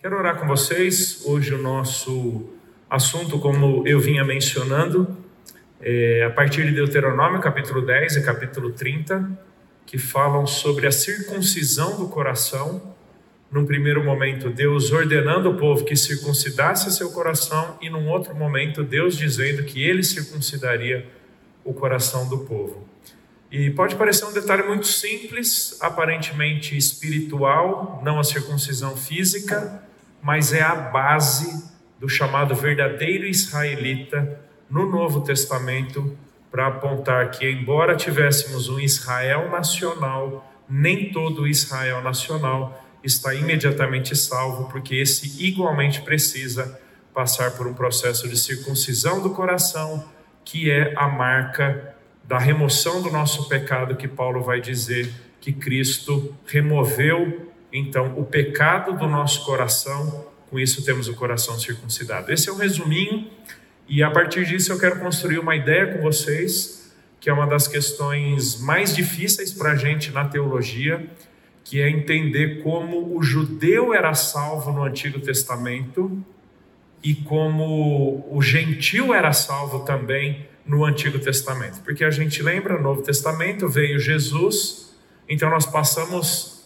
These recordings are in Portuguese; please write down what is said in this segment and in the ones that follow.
Quero orar com vocês. Hoje o nosso assunto, como eu vinha mencionando, é a partir de Deuteronômio, capítulo 10 e capítulo 30, que falam sobre a circuncisão do coração. Num primeiro momento, Deus ordenando o povo que circuncidasse seu coração, e num outro momento, Deus dizendo que ele circuncidaria o coração do povo. E pode parecer um detalhe muito simples, aparentemente espiritual, não a circuncisão física, mas é a base do chamado verdadeiro israelita no Novo Testamento para apontar que, embora tivéssemos um Israel nacional, nem todo Israel nacional está imediatamente salvo, porque esse igualmente precisa passar por um processo de circuncisão do coração, que é a marca da remoção do nosso pecado, que Paulo vai dizer que Cristo removeu então o pecado do nosso coração, com isso temos o coração circuncidado. Esse é um resuminho, e a partir disso eu quero construir uma ideia com vocês, que é uma das questões mais difíceis para a gente na teologia, que é entender como o judeu era salvo no Antigo Testamento e como o gentil era salvo também no Antigo Testamento. Porque a gente lembra, no Novo Testamento veio Jesus, então nós passamos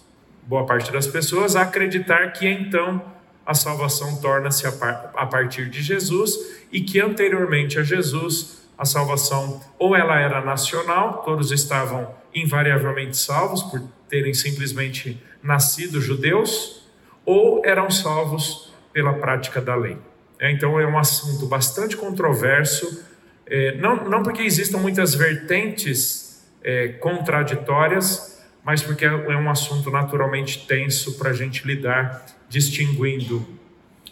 boa parte das pessoas a acreditar que então a salvação torna-se a partir de Jesus e que anteriormente a Jesus a salvação ou ela era nacional, todos estavam invariavelmente salvos por terem simplesmente nascido judeus, ou eram salvos pela prática da lei. É, então é um assunto bastante controverso, é, não, não porque existam muitas vertentes é, contraditórias, mas porque é um assunto naturalmente tenso para a gente lidar, distinguindo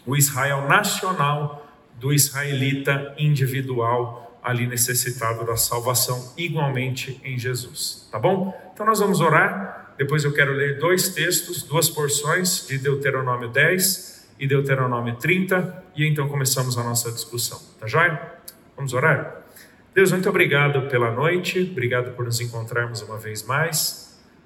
o Israel nacional do israelita individual, ali necessitado da salvação, igualmente em Jesus. Tá bom? Então nós vamos orar. Depois eu quero ler dois textos, duas porções de Deuteronômio 10 e Deuteronômio 30, e então começamos a nossa discussão. Tá joia? Vamos orar? Deus, muito obrigado pela noite, obrigado por nos encontrarmos uma vez mais.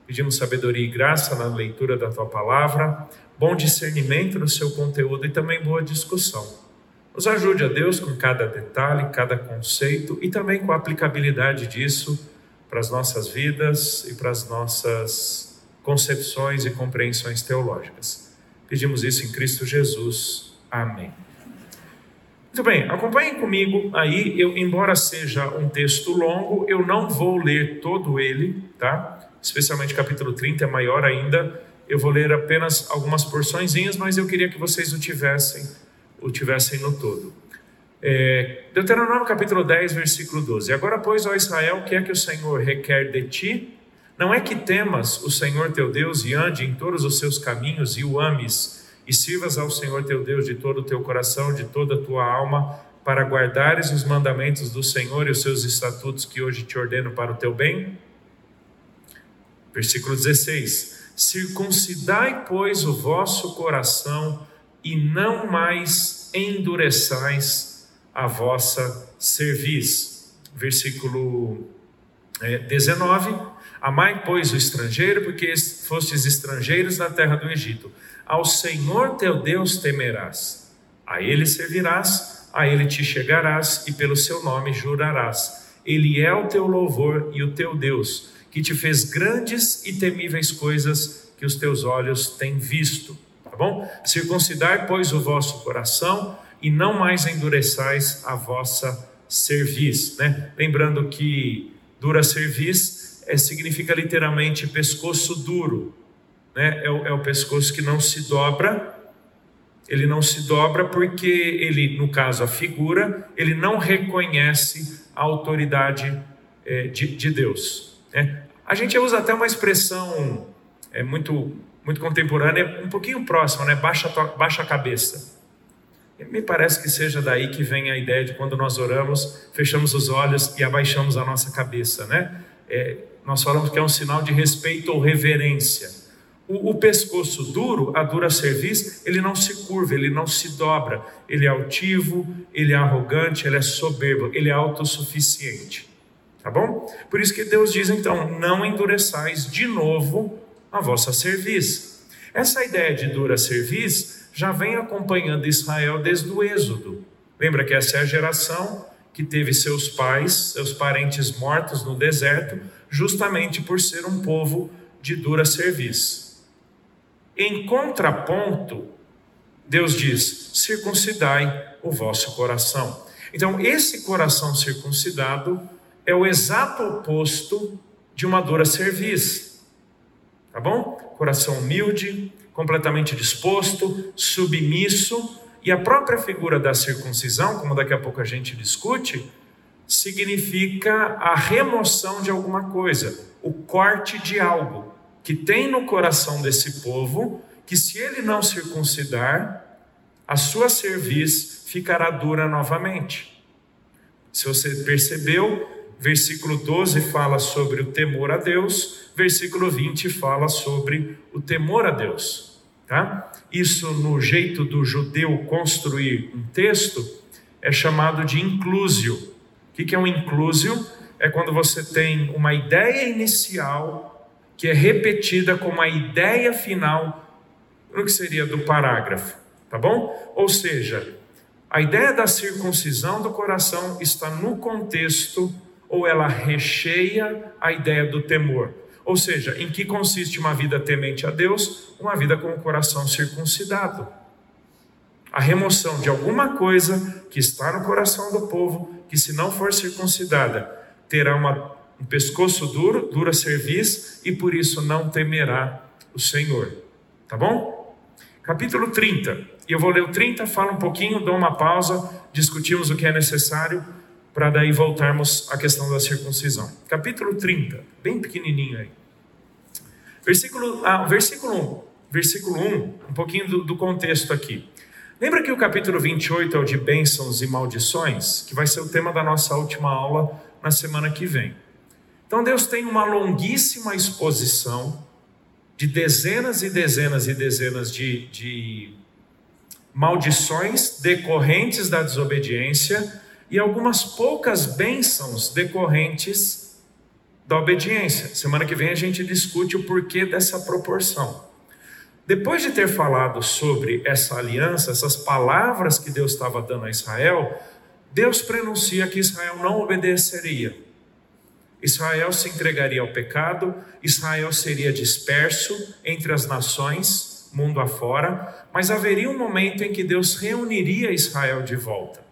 Pedimos sabedoria e graça na leitura da tua palavra, bom discernimento no seu conteúdo e também boa discussão. Nos ajude a Deus com cada detalhe, cada conceito e também com a aplicabilidade disso para as nossas vidas e para as nossas concepções e compreensões teológicas. Pedimos isso em Cristo Jesus. Amém. Muito bem, acompanhem comigo aí. Eu, embora seja um texto longo, eu não vou ler todo ele, tá? Especialmente capítulo 30, é maior ainda. Eu vou ler apenas algumas porçõezinhas, mas eu queria que vocês o tivessem, o tivessem no todo. É, Deuteronômio capítulo 10, versículo 12. Agora, pois, ó Israel, o que é que o Senhor requer de ti? Não é que temas o Senhor teu Deus e ande em todos os seus caminhos e o ames, e sirvas ao Senhor teu Deus de todo o teu coração, de toda a tua alma, para guardares os mandamentos do Senhor e os seus estatutos que hoje te ordeno para o teu bem? Versículo 16: Circuncidai, pois, o vosso coração e não mais endureçais a vossa cerviz. Versículo 19: é, Amai, pois, o estrangeiro, porque fostes estrangeiros na terra do Egito. Ao Senhor teu Deus temerás, a ele servirás, a ele te chegarás e pelo seu nome jurarás. Ele é o teu louvor e o teu Deus que te fez grandes e temíveis coisas que os teus olhos têm visto. Tá bom? Circuncidai, pois, o vosso coração e não mais endureçais a vossa cerviz. Né? Lembrando que dura cerviz é, significa literalmente pescoço duro. Né? É, o, é o pescoço que não se dobra. Ele não se dobra porque ele, no caso a figura, ele não reconhece a autoridade é, de, de Deus. Né? A gente usa até uma expressão é, muito, muito contemporânea, um pouquinho próxima, né? baixa, baixa a cabeça. E me parece que seja daí que vem a ideia de quando nós oramos, fechamos os olhos e abaixamos a nossa cabeça. Né? É, nós falamos que é um sinal de respeito ou reverência. O, o, pescoço duro, a dura cerviz, ele não se curva, ele não se dobra. Ele é altivo, ele é arrogante, ele é soberbo, ele é autossuficiente. Tá bom? Por isso que Deus diz então: não endureçais de novo a vossa cerviz. Essa ideia de dura cerviz já vem acompanhando Israel desde o Êxodo. Lembra que essa é a geração que teve seus pais, seus parentes mortos no deserto, justamente por ser um povo de dura serviço. Em contraponto, Deus diz: circuncidai o vosso coração. Então, esse coração circuncidado é o exato oposto de uma dura serviço. Tá bom? Coração humilde, completamente disposto, submisso, e a própria figura da circuncisão, como daqui a pouco a gente discute, significa a remoção de alguma coisa, o corte de algo que tem no coração desse povo, que se ele não circuncidar, a sua cerviz ficará dura novamente. Se você percebeu, versículo 12 fala sobre o temor a Deus, versículo 20 fala sobre o temor a Deus. Tá? Isso, no jeito do judeu construir um texto, é chamado de inclusio. O que é um inclusio? É quando você tem uma ideia inicial que é repetida como a ideia final no que seria do parágrafo, tá bom? Ou seja, a ideia da circuncisão do coração está no contexto ou ela recheia a ideia do temor. Ou seja, em que consiste uma vida temente a Deus? Uma vida com o coração circuncidado. A remoção de alguma coisa que está no coração do povo, que se não for circuncidada, terá uma, um pescoço duro, dura cerviz, e por isso não temerá o Senhor. Tá bom? Capítulo 30. E eu vou ler o 30, fala um pouquinho, dou uma pausa, discutimos o que é necessário para daí voltarmos à questão da circuncisão. Capítulo 30, bem pequenininho aí. Versículo, ah, versículo 1, versículo 1, um pouquinho do, do contexto aqui. Lembra que o capítulo 28 é o de bênçãos e maldições, que vai ser o tema da nossa última aula na semana que vem. Então Deus tem uma longuíssima exposição de dezenas e dezenas e dezenas de, de maldições decorrentes da desobediência e algumas poucas bênçãos decorrentes da obediência. Semana que vem a gente discute o porquê dessa proporção. Depois de ter falado sobre essa aliança, essas palavras que Deus estava dando a Israel, Deus prenuncia que Israel não obedeceria. Israel se entregaria ao pecado, Israel seria disperso entre as nações, mundo afora, mas haveria um momento em que Deus reuniria Israel de volta.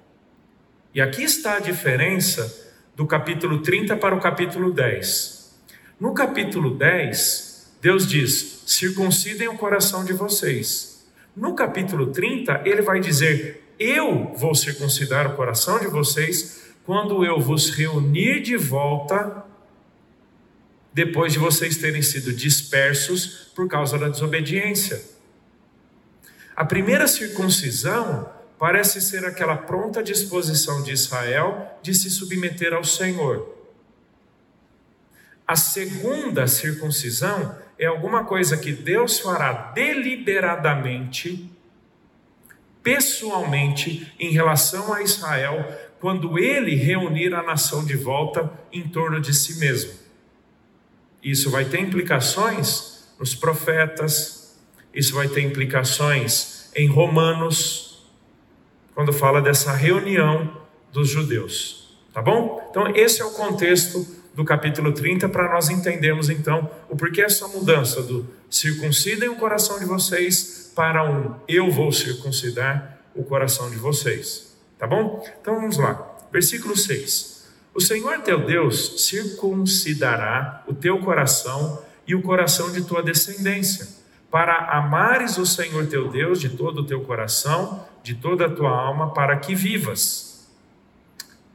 E aqui está a diferença do capítulo 30 para o capítulo 10. No capítulo 10, Deus diz: circuncidem o coração de vocês. No capítulo 30, ele vai dizer: Eu vou circuncidar o coração de vocês quando eu vos reunir de volta, depois de vocês terem sido dispersos por causa da desobediência. A primeira circuncisão parece ser aquela pronta disposição de Israel de se submeter ao Senhor. A segunda circuncisão é alguma coisa que Deus fará deliberadamente, pessoalmente, em relação a Israel, quando ele reunir a nação de volta em torno de si mesmo. Isso vai ter implicações nos profetas, isso vai ter implicações em Romanos, quando fala dessa reunião dos judeus. Tá bom? Então, esse é o contexto do capítulo 30 para nós entendermos então o porquê essa mudança do circuncidem o coração de vocês para um eu vou circuncidar o coração de vocês. Tá bom? Então vamos lá. Versículo 6. O Senhor teu Deus circuncidará o teu coração e o coração de tua descendência, para amares o Senhor teu Deus de todo o teu coração de toda a tua alma para que vivas.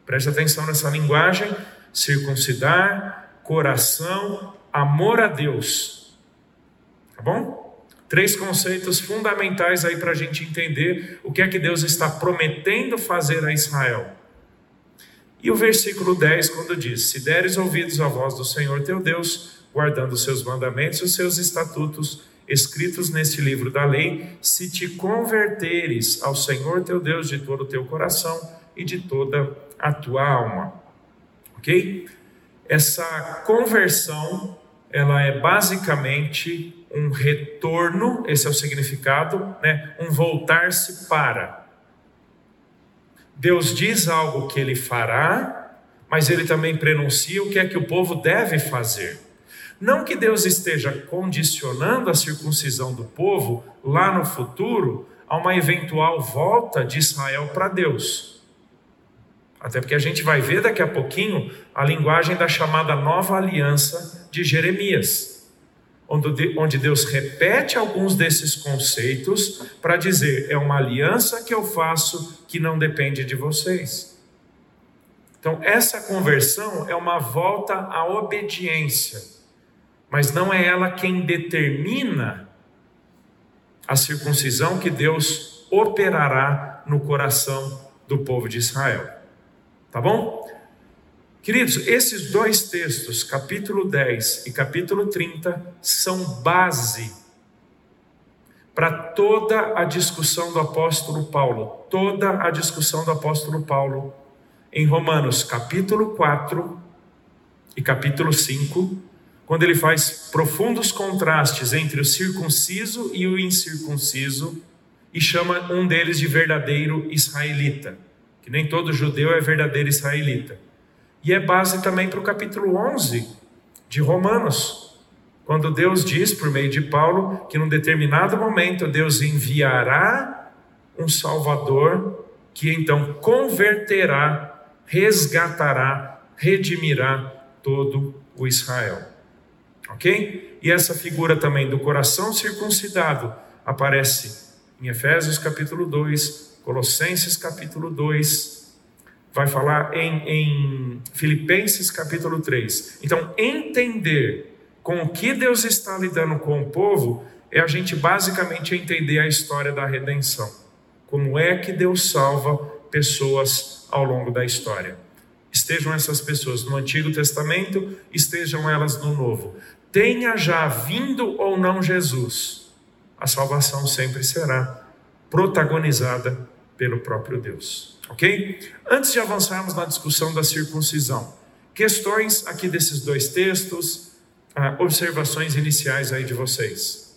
Preste atenção nessa linguagem: circuncidar, coração, amor a Deus. Tá bom? Três conceitos fundamentais aí para a gente entender o que é que Deus está prometendo fazer a Israel. E o versículo 10, quando diz: Se deres ouvidos à voz do Senhor teu Deus, guardando os seus mandamentos e os seus estatutos, escritos neste livro da lei, se te converteres ao Senhor teu Deus de todo o teu coração e de toda a tua alma. Ok? Essa conversão ela é basicamente um retorno, esse é o significado, né? um voltar-se para. Deus diz algo que ele fará, mas ele também prenuncia o que é que o povo deve fazer. Não que Deus esteja condicionando a circuncisão do povo lá no futuro a uma eventual volta de Israel para Deus. Até porque a gente vai ver daqui a pouquinho a linguagem da chamada nova aliança de Jeremias, onde Deus repete alguns desses conceitos para dizer: é uma aliança que eu faço que não depende de vocês. Então, essa conversão é uma volta à obediência, mas não é ela quem determina a circuncisão que Deus operará no coração do povo de Israel. Tá bom? Queridos, esses dois textos, capítulo 10 e capítulo 30, são base para toda a discussão do apóstolo Paulo, toda a discussão do apóstolo Paulo em Romanos, capítulo 4 e capítulo 5, quando ele faz profundos contrastes entre o circunciso e o incircunciso e chama um deles de verdadeiro israelita que nem todo judeu é verdadeiro israelita. E é base também para o capítulo 11 de Romanos, quando Deus diz, por meio de Paulo, que num determinado momento Deus enviará um Salvador que então converterá, resgatará, redimirá todo o Israel. Ok? E essa figura também do coração circuncidado aparece em Efésios capítulo 2, Colossenses capítulo 2, vai falar em, em Filipenses capítulo 3. Então, entender com o que Deus está lidando com o povo é a gente basicamente entender a história da redenção. Como é que Deus salva pessoas ao longo da história. Estejam essas pessoas no Antigo Testamento, estejam elas no Novo. Tenha já vindo ou não Jesus, a salvação sempre será protagonizada pelo próprio Deus. Ok? Antes de avançarmos na discussão da circuncisão, questões aqui desses dois textos, ah, observações iniciais aí de vocês.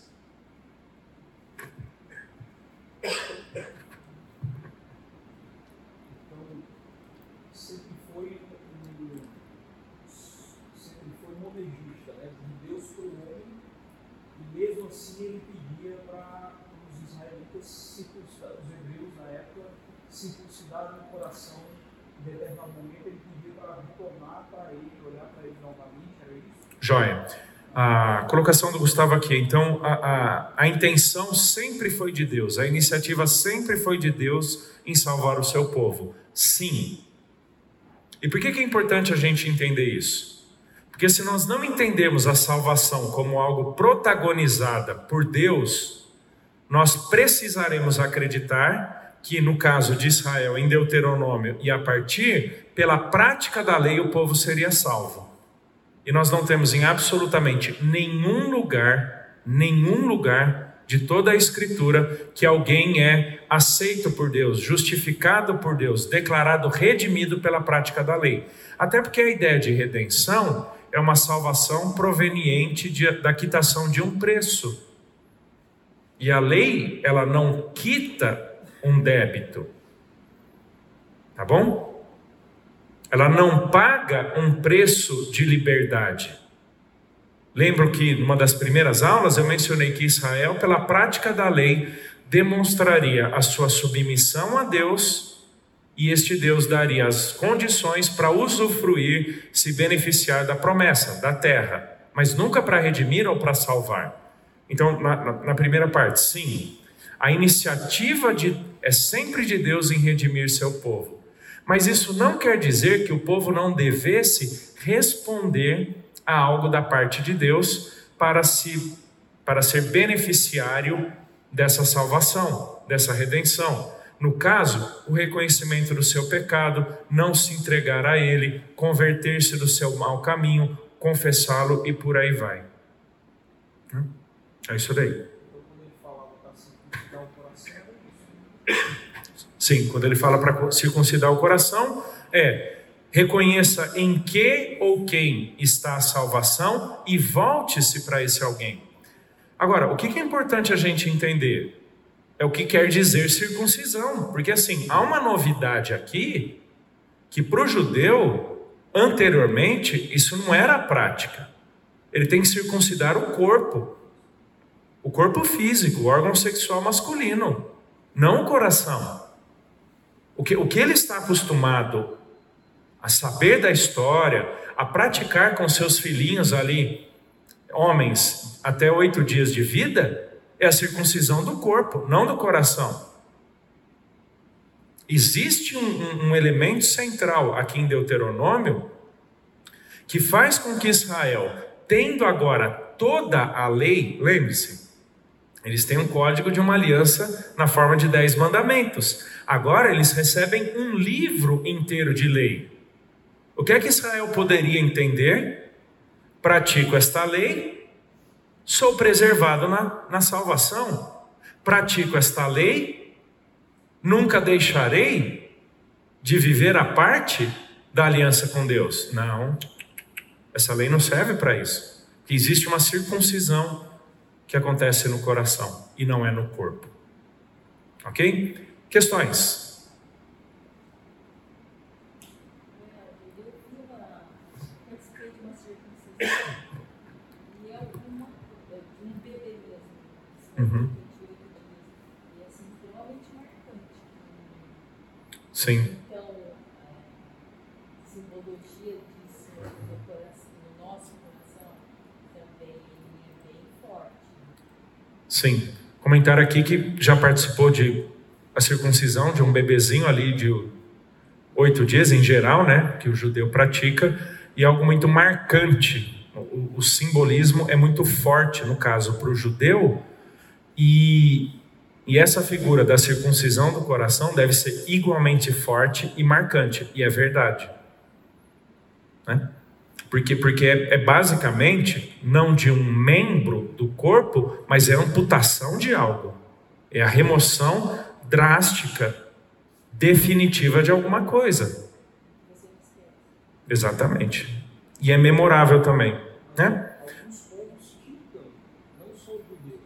Joia. A colocação do Gustavo aqui. Então, a, a, a intenção sempre foi de Deus, a iniciativa sempre foi de Deus em salvar o seu povo. Sim. E por que, que é importante a gente entender isso? Porque se nós não entendemos a salvação como algo protagonizada por Deus, nós precisaremos acreditar que, no caso de Israel, em Deuteronômio e a partir, pela prática da lei, o povo seria salvo. E nós não temos em absolutamente nenhum lugar, nenhum lugar de toda a Escritura que alguém é aceito por Deus, justificado por Deus, declarado redimido pela prática da lei. Até porque a ideia de redenção é uma salvação proveniente de, da quitação de um preço. E a lei, ela não quita um débito. Tá bom? Ela não paga um preço de liberdade. Lembro que numa das primeiras aulas eu mencionei que Israel, pela prática da lei, demonstraria a sua submissão a Deus e este Deus daria as condições para usufruir, se beneficiar da promessa, da terra, mas nunca para redimir ou para salvar. Então, na, na, na primeira parte, sim, a iniciativa de, é sempre de Deus em redimir seu povo. Mas isso não quer dizer que o povo não devesse responder a algo da parte de Deus para se para ser beneficiário dessa salvação, dessa redenção. No caso, o reconhecimento do seu pecado, não se entregar a ele, converter-se do seu mau caminho, confessá-lo e por aí vai. É isso daí. Sim, quando ele fala para circuncidar o coração, é reconheça em que ou quem está a salvação e volte-se para esse alguém. Agora, o que é importante a gente entender? É o que quer dizer circuncisão, porque assim, há uma novidade aqui que para o judeu, anteriormente, isso não era prática. Ele tem que circuncidar o corpo, o corpo físico, o órgão sexual masculino, não o coração. O que, o que ele está acostumado a saber da história, a praticar com seus filhinhos ali, homens, até oito dias de vida, é a circuncisão do corpo, não do coração. Existe um, um elemento central aqui em Deuteronômio que faz com que Israel, tendo agora toda a lei, lembre-se, eles têm um código de uma aliança na forma de dez mandamentos. Agora eles recebem um livro inteiro de lei. O que é que Israel poderia entender? Pratico esta lei, sou preservado na, na salvação. Pratico esta lei, nunca deixarei de viver a parte da aliança com Deus. Não, essa lei não serve para isso. Existe uma circuncisão que acontece no coração e não é no corpo. Ok? Questões? Uhum. Sim. Sim. Comentário aqui que já participou de a circuncisão de um bebezinho ali de oito dias em geral, né, que o judeu pratica, e algo muito marcante. O, o simbolismo é muito forte no caso para o judeu e, e essa figura da circuncisão do coração deve ser igualmente forte e marcante, e é verdade. Né? Porque, porque é, é, basicamente não de um membro do corpo, mas é amputação de algo. É a remoção drástica, definitiva de alguma coisa. Exatamente. E é memorável também. Né?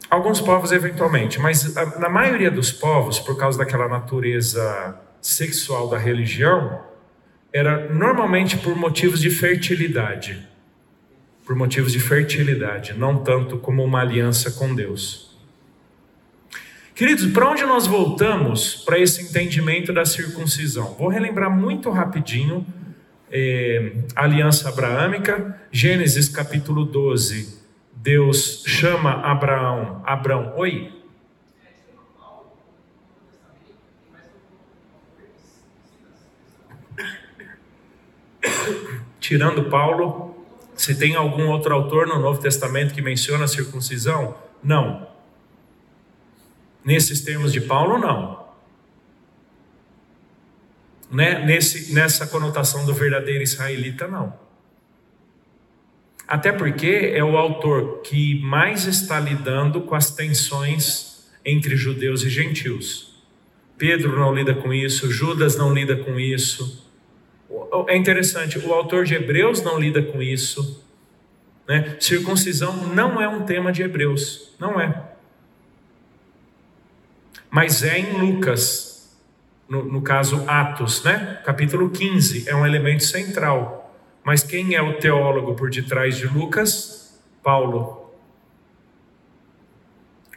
Alguns povos, eventualmente, mas na maioria dos povos, por causa daquela natureza sexual da religião, era normalmente por motivos de fertilidade. Por motivos de fertilidade, não tanto como uma aliança com Deus. Queridos, para onde nós voltamos para esse entendimento da circuncisão? Vou relembrar muito rapidinho é, a aliança abraâmica, Gênesis capítulo 12, Deus chama Abraão, Abraão, oi. Tirando Paulo, se tem algum outro autor no Novo Testamento que menciona a circuncisão? Não. Nesses termos de Paulo, não. Né? Nesse, nessa conotação do verdadeiro israelita, não. Até porque é o autor que mais está lidando com as tensões entre judeus e gentios. Pedro não lida com isso, Judas não lida com isso. É interessante, o autor de Hebreus não lida com isso. Né? Circuncisão não é um tema de Hebreus, não é. Mas é em Lucas, no, no caso Atos, né? capítulo 15, é um elemento central. Mas quem é o teólogo por detrás de Lucas? Paulo.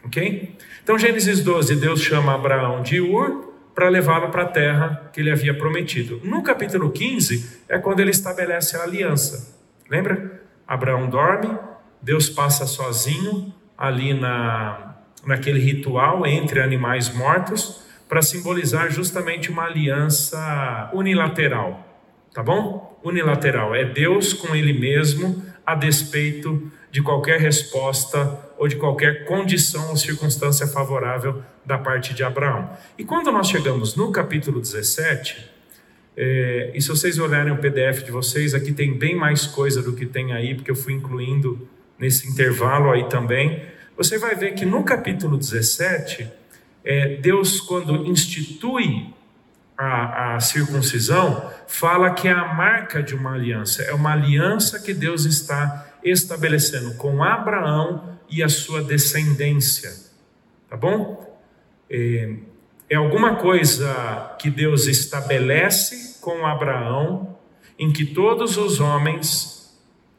Ok? Então, Gênesis 12, Deus chama Abraão de Ur para levá-lo para a terra que ele havia prometido. No capítulo 15 é quando ele estabelece a aliança. Lembra? Abraão dorme, Deus passa sozinho ali na, naquele ritual entre animais mortos para simbolizar justamente uma aliança unilateral. Tá bom? unilateral, é Deus com Ele mesmo, a despeito de qualquer resposta ou de qualquer condição ou circunstância favorável da parte de Abraão. E quando nós chegamos no capítulo 17, é, e se vocês olharem o PDF de vocês, aqui tem bem mais coisa do que tem aí, porque eu fui incluindo nesse intervalo aí também. Você vai ver que no capítulo 17, é, Deus, quando institui a, a circuncisão, fala que é a marca de uma aliança, é uma aliança que Deus está estabelecendo com Abraão e a sua descendência. Tá bom? É, é alguma coisa que Deus estabelece com Abraão, em que todos os homens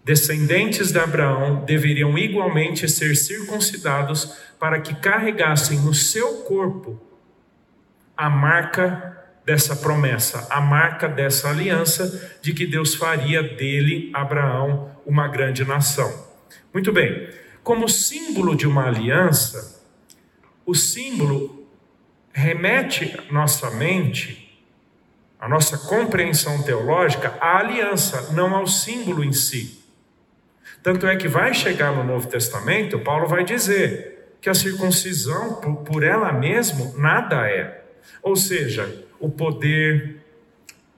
descendentes de Abraão deveriam igualmente ser circuncidados para que carregassem no seu corpo a marca dessa promessa, a marca dessa aliança de que Deus faria dele, Abraão, uma grande nação. Muito bem, como símbolo de uma aliança, o símbolo remete nossa mente, a nossa compreensão teológica, à aliança, não ao símbolo em si. Tanto é que vai chegar no Novo Testamento, Paulo vai dizer que a circuncisão, por ela mesma, nada é. Ou seja, o poder,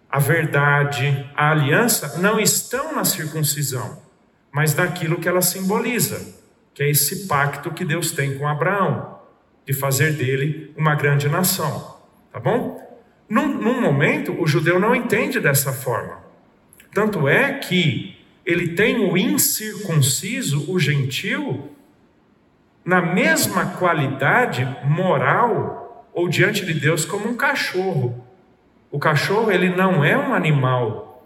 a verdade, a aliança não estão na circuncisão, mas naquilo que ela simboliza, que é esse pacto que Deus tem com Abraão, de fazer dele uma grande nação. Tá bom? Num, num momento, o judeu não entende dessa forma. Tanto é que ele tem o incircunciso, o gentil, na mesma qualidade moral ou diante de Deus como um cachorro. O cachorro ele não é um animal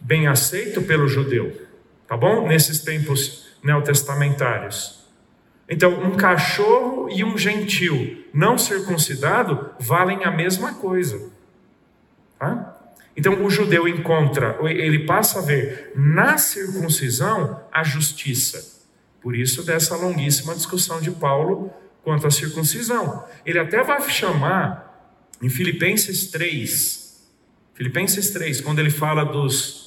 bem aceito pelo judeu, tá bom? Nesses tempos neotestamentários. Então, um cachorro e um gentil não circuncidado valem a mesma coisa. Tá? Então, o judeu encontra, ele passa a ver na circuncisão a justiça. Por isso, dessa longuíssima discussão de Paulo quanto à circuncisão. Ele até vai chamar em Filipenses 3, Filipenses 3, quando ele fala dos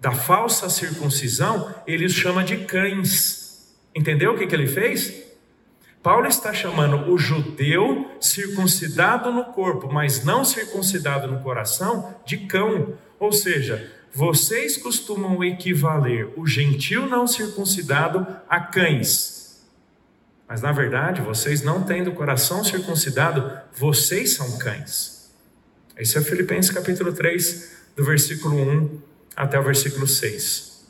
da falsa circuncisão, ele os chama de cães. Entendeu o que, que ele fez? Paulo está chamando o judeu circuncidado no corpo, mas não circuncidado no coração, de cão. Ou seja, vocês costumam equivaler o gentil não circuncidado a cães. Mas na verdade, vocês não têm do coração circuncidado, vocês são cães. Esse é Filipenses capítulo 3, do versículo 1 até o versículo 6.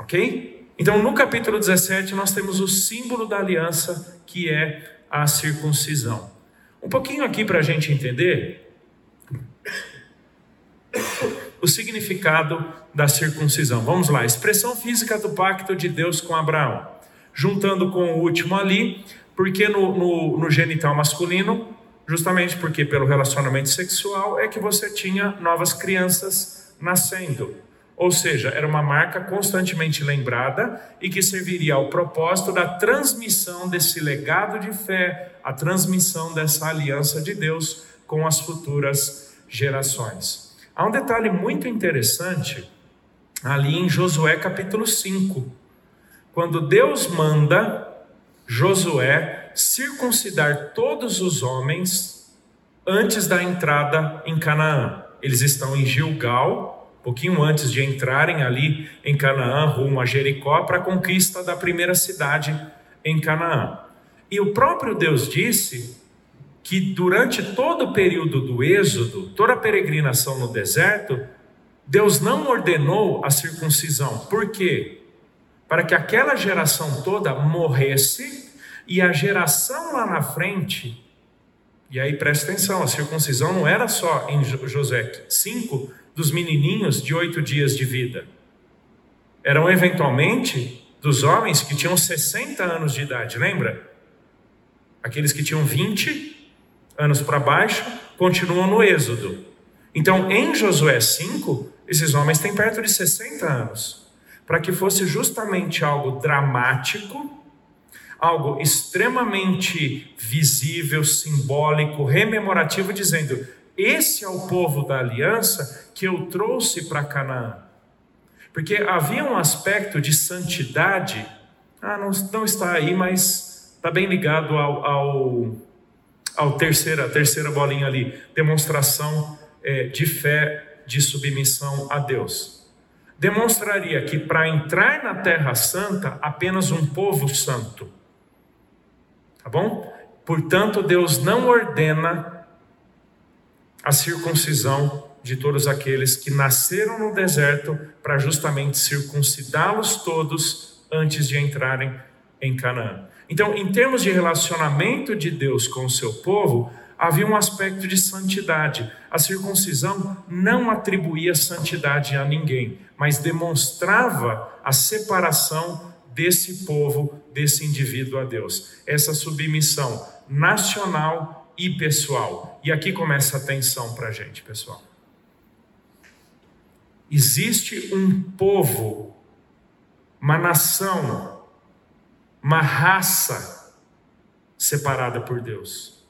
Ok? Então, no capítulo 17, nós temos o símbolo da aliança, que é a circuncisão. Um pouquinho aqui para a gente entender o significado da circuncisão. Vamos lá, expressão física do pacto de Deus com Abraão juntando com o último ali, porque no, no, no genital masculino, justamente porque pelo relacionamento sexual é que você tinha novas crianças nascendo. Ou seja, era uma marca constantemente lembrada e que serviria ao propósito da transmissão desse legado de fé, a transmissão dessa aliança de Deus com as futuras gerações. Há um detalhe muito interessante ali em Josué capítulo 5 quando Deus manda Josué circuncidar todos os homens antes da entrada em Canaã. Eles estão em Gilgal, pouquinho antes de entrarem ali em Canaã, rumo a Jericó, para a conquista da primeira cidade em Canaã. E o próprio Deus disse que durante todo o período do Êxodo, toda a peregrinação no deserto, Deus não ordenou a circuncisão. Por quê? para que aquela geração toda morresse e a geração lá na frente, e aí presta atenção, a circuncisão não era só em José, cinco dos menininhos de oito dias de vida, eram eventualmente dos homens que tinham 60 anos de idade, lembra? Aqueles que tinham 20 anos para baixo continuam no Êxodo. Então, em Josué 5, esses homens têm perto de 60 anos para que fosse justamente algo dramático, algo extremamente visível, simbólico, rememorativo, dizendo: esse é o povo da aliança que eu trouxe para Canaã. Porque havia um aspecto de santidade, ah, não, não está aí, mas está bem ligado ao, ao, ao terceira, terceira bolinha ali, demonstração é, de fé, de submissão a Deus demonstraria que para entrar na Terra Santa, apenas um povo santo. Tá bom? Portanto, Deus não ordena a circuncisão de todos aqueles que nasceram no deserto para justamente circuncidá-los todos antes de entrarem em Canaã. Então, em termos de relacionamento de Deus com o seu povo, havia um aspecto de santidade. A circuncisão não atribuía santidade a ninguém, mas demonstrava a separação desse povo, desse indivíduo a Deus. Essa submissão nacional e pessoal. E aqui começa a tensão para a gente, pessoal. Existe um povo, uma nação, uma raça separada por Deus,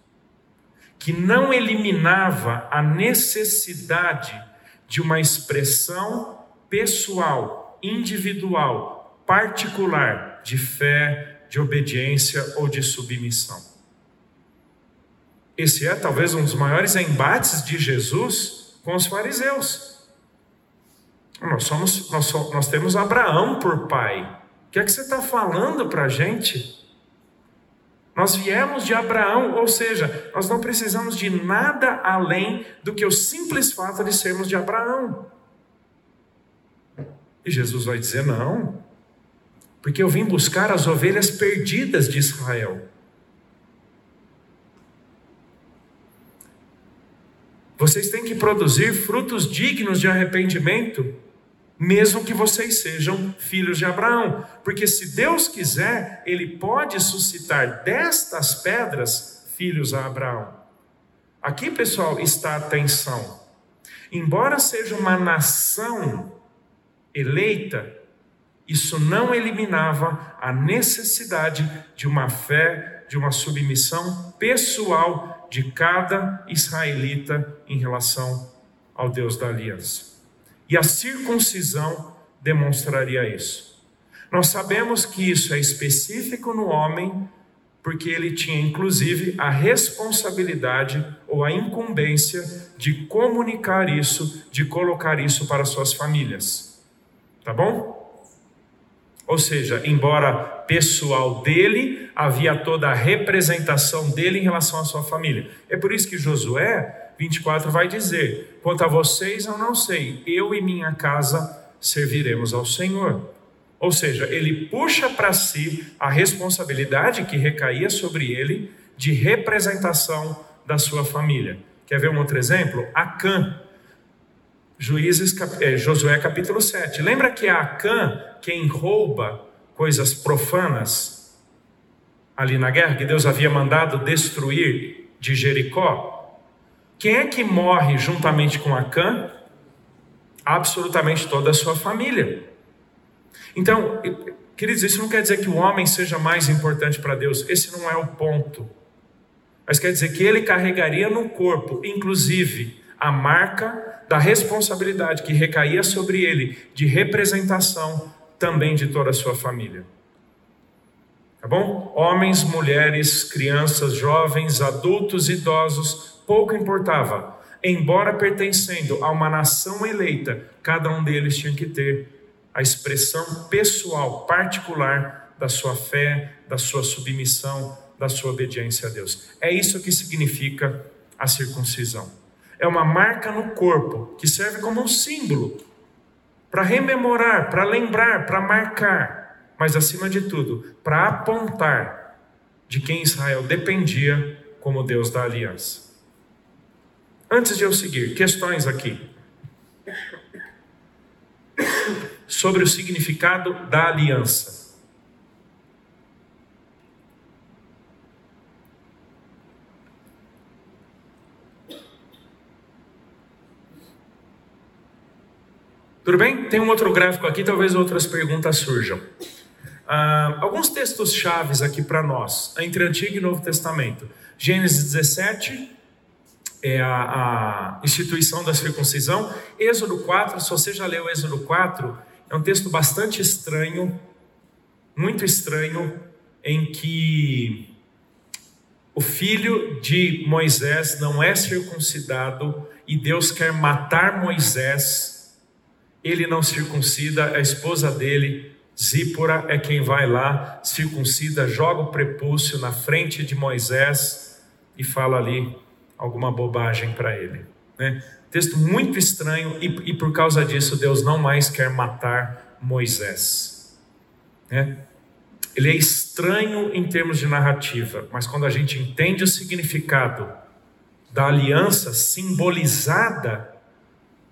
que não eliminava a necessidade de uma expressão pessoal, individual, particular de fé, de obediência ou de submissão. Esse é talvez um dos maiores embates de Jesus com os fariseus. Nós, somos, nós, nós temos Abraão por pai. O que é que você está falando para a gente? Nós viemos de Abraão, ou seja, nós não precisamos de nada além do que o simples fato de sermos de Abraão. E Jesus vai dizer: não, porque eu vim buscar as ovelhas perdidas de Israel. Vocês têm que produzir frutos dignos de arrependimento mesmo que vocês sejam filhos de Abraão, porque se Deus quiser, Ele pode suscitar destas pedras filhos a Abraão. Aqui, pessoal, está a atenção. Embora seja uma nação eleita, isso não eliminava a necessidade de uma fé, de uma submissão pessoal de cada israelita em relação ao Deus da aliança. E a circuncisão demonstraria isso. Nós sabemos que isso é específico no homem, porque ele tinha inclusive a responsabilidade ou a incumbência de comunicar isso, de colocar isso para suas famílias. Tá bom? Ou seja, embora pessoal dele, havia toda a representação dele em relação à sua família. É por isso que Josué 24 vai dizer: Quanto a vocês, eu não sei, eu e minha casa serviremos ao Senhor. Ou seja, ele puxa para si a responsabilidade que recaía sobre ele de representação da sua família. Quer ver um outro exemplo? Acã, Juízes, é, Josué capítulo 7. Lembra que é Acã quem rouba coisas profanas ali na guerra, que Deus havia mandado destruir de Jericó? Quem é que morre juntamente com Acã? Absolutamente toda a sua família. Então, queridos, isso não quer dizer que o homem seja mais importante para Deus, esse não é o ponto. Mas quer dizer que ele carregaria no corpo, inclusive, a marca da responsabilidade que recaía sobre ele de representação também de toda a sua família. Tá bom? Homens, mulheres, crianças, jovens, adultos, idosos, pouco importava. Embora pertencendo a uma nação eleita, cada um deles tinha que ter a expressão pessoal, particular da sua fé, da sua submissão, da sua obediência a Deus. É isso que significa a circuncisão. É uma marca no corpo que serve como um símbolo para rememorar, para lembrar, para marcar, mas acima de tudo, para apontar de quem Israel dependia como Deus da aliança. Antes de eu seguir, questões aqui. Sobre o significado da aliança. Tudo bem? Tem um outro gráfico aqui, talvez outras perguntas surjam. Ah, alguns textos chaves aqui para nós, entre Antigo e Novo Testamento. Gênesis 17, é a, a, instituição da circuncisão. Êxodo 4, se você já leu Êxodo 4, é um texto bastante estranho, muito estranho, em que o filho de Moisés não é circuncidado e Deus quer matar Moisés. Ele não circuncida, a esposa dele, Zípora, é quem vai lá, circuncida, joga o prepúcio na frente de Moisés e fala ali: alguma bobagem para ele. Né? Texto muito estranho, e, e, por causa disso, Deus não mais quer matar Moisés. Né? Ele é estranho em termos de narrativa, mas quando a gente entende o significado da aliança simbolizada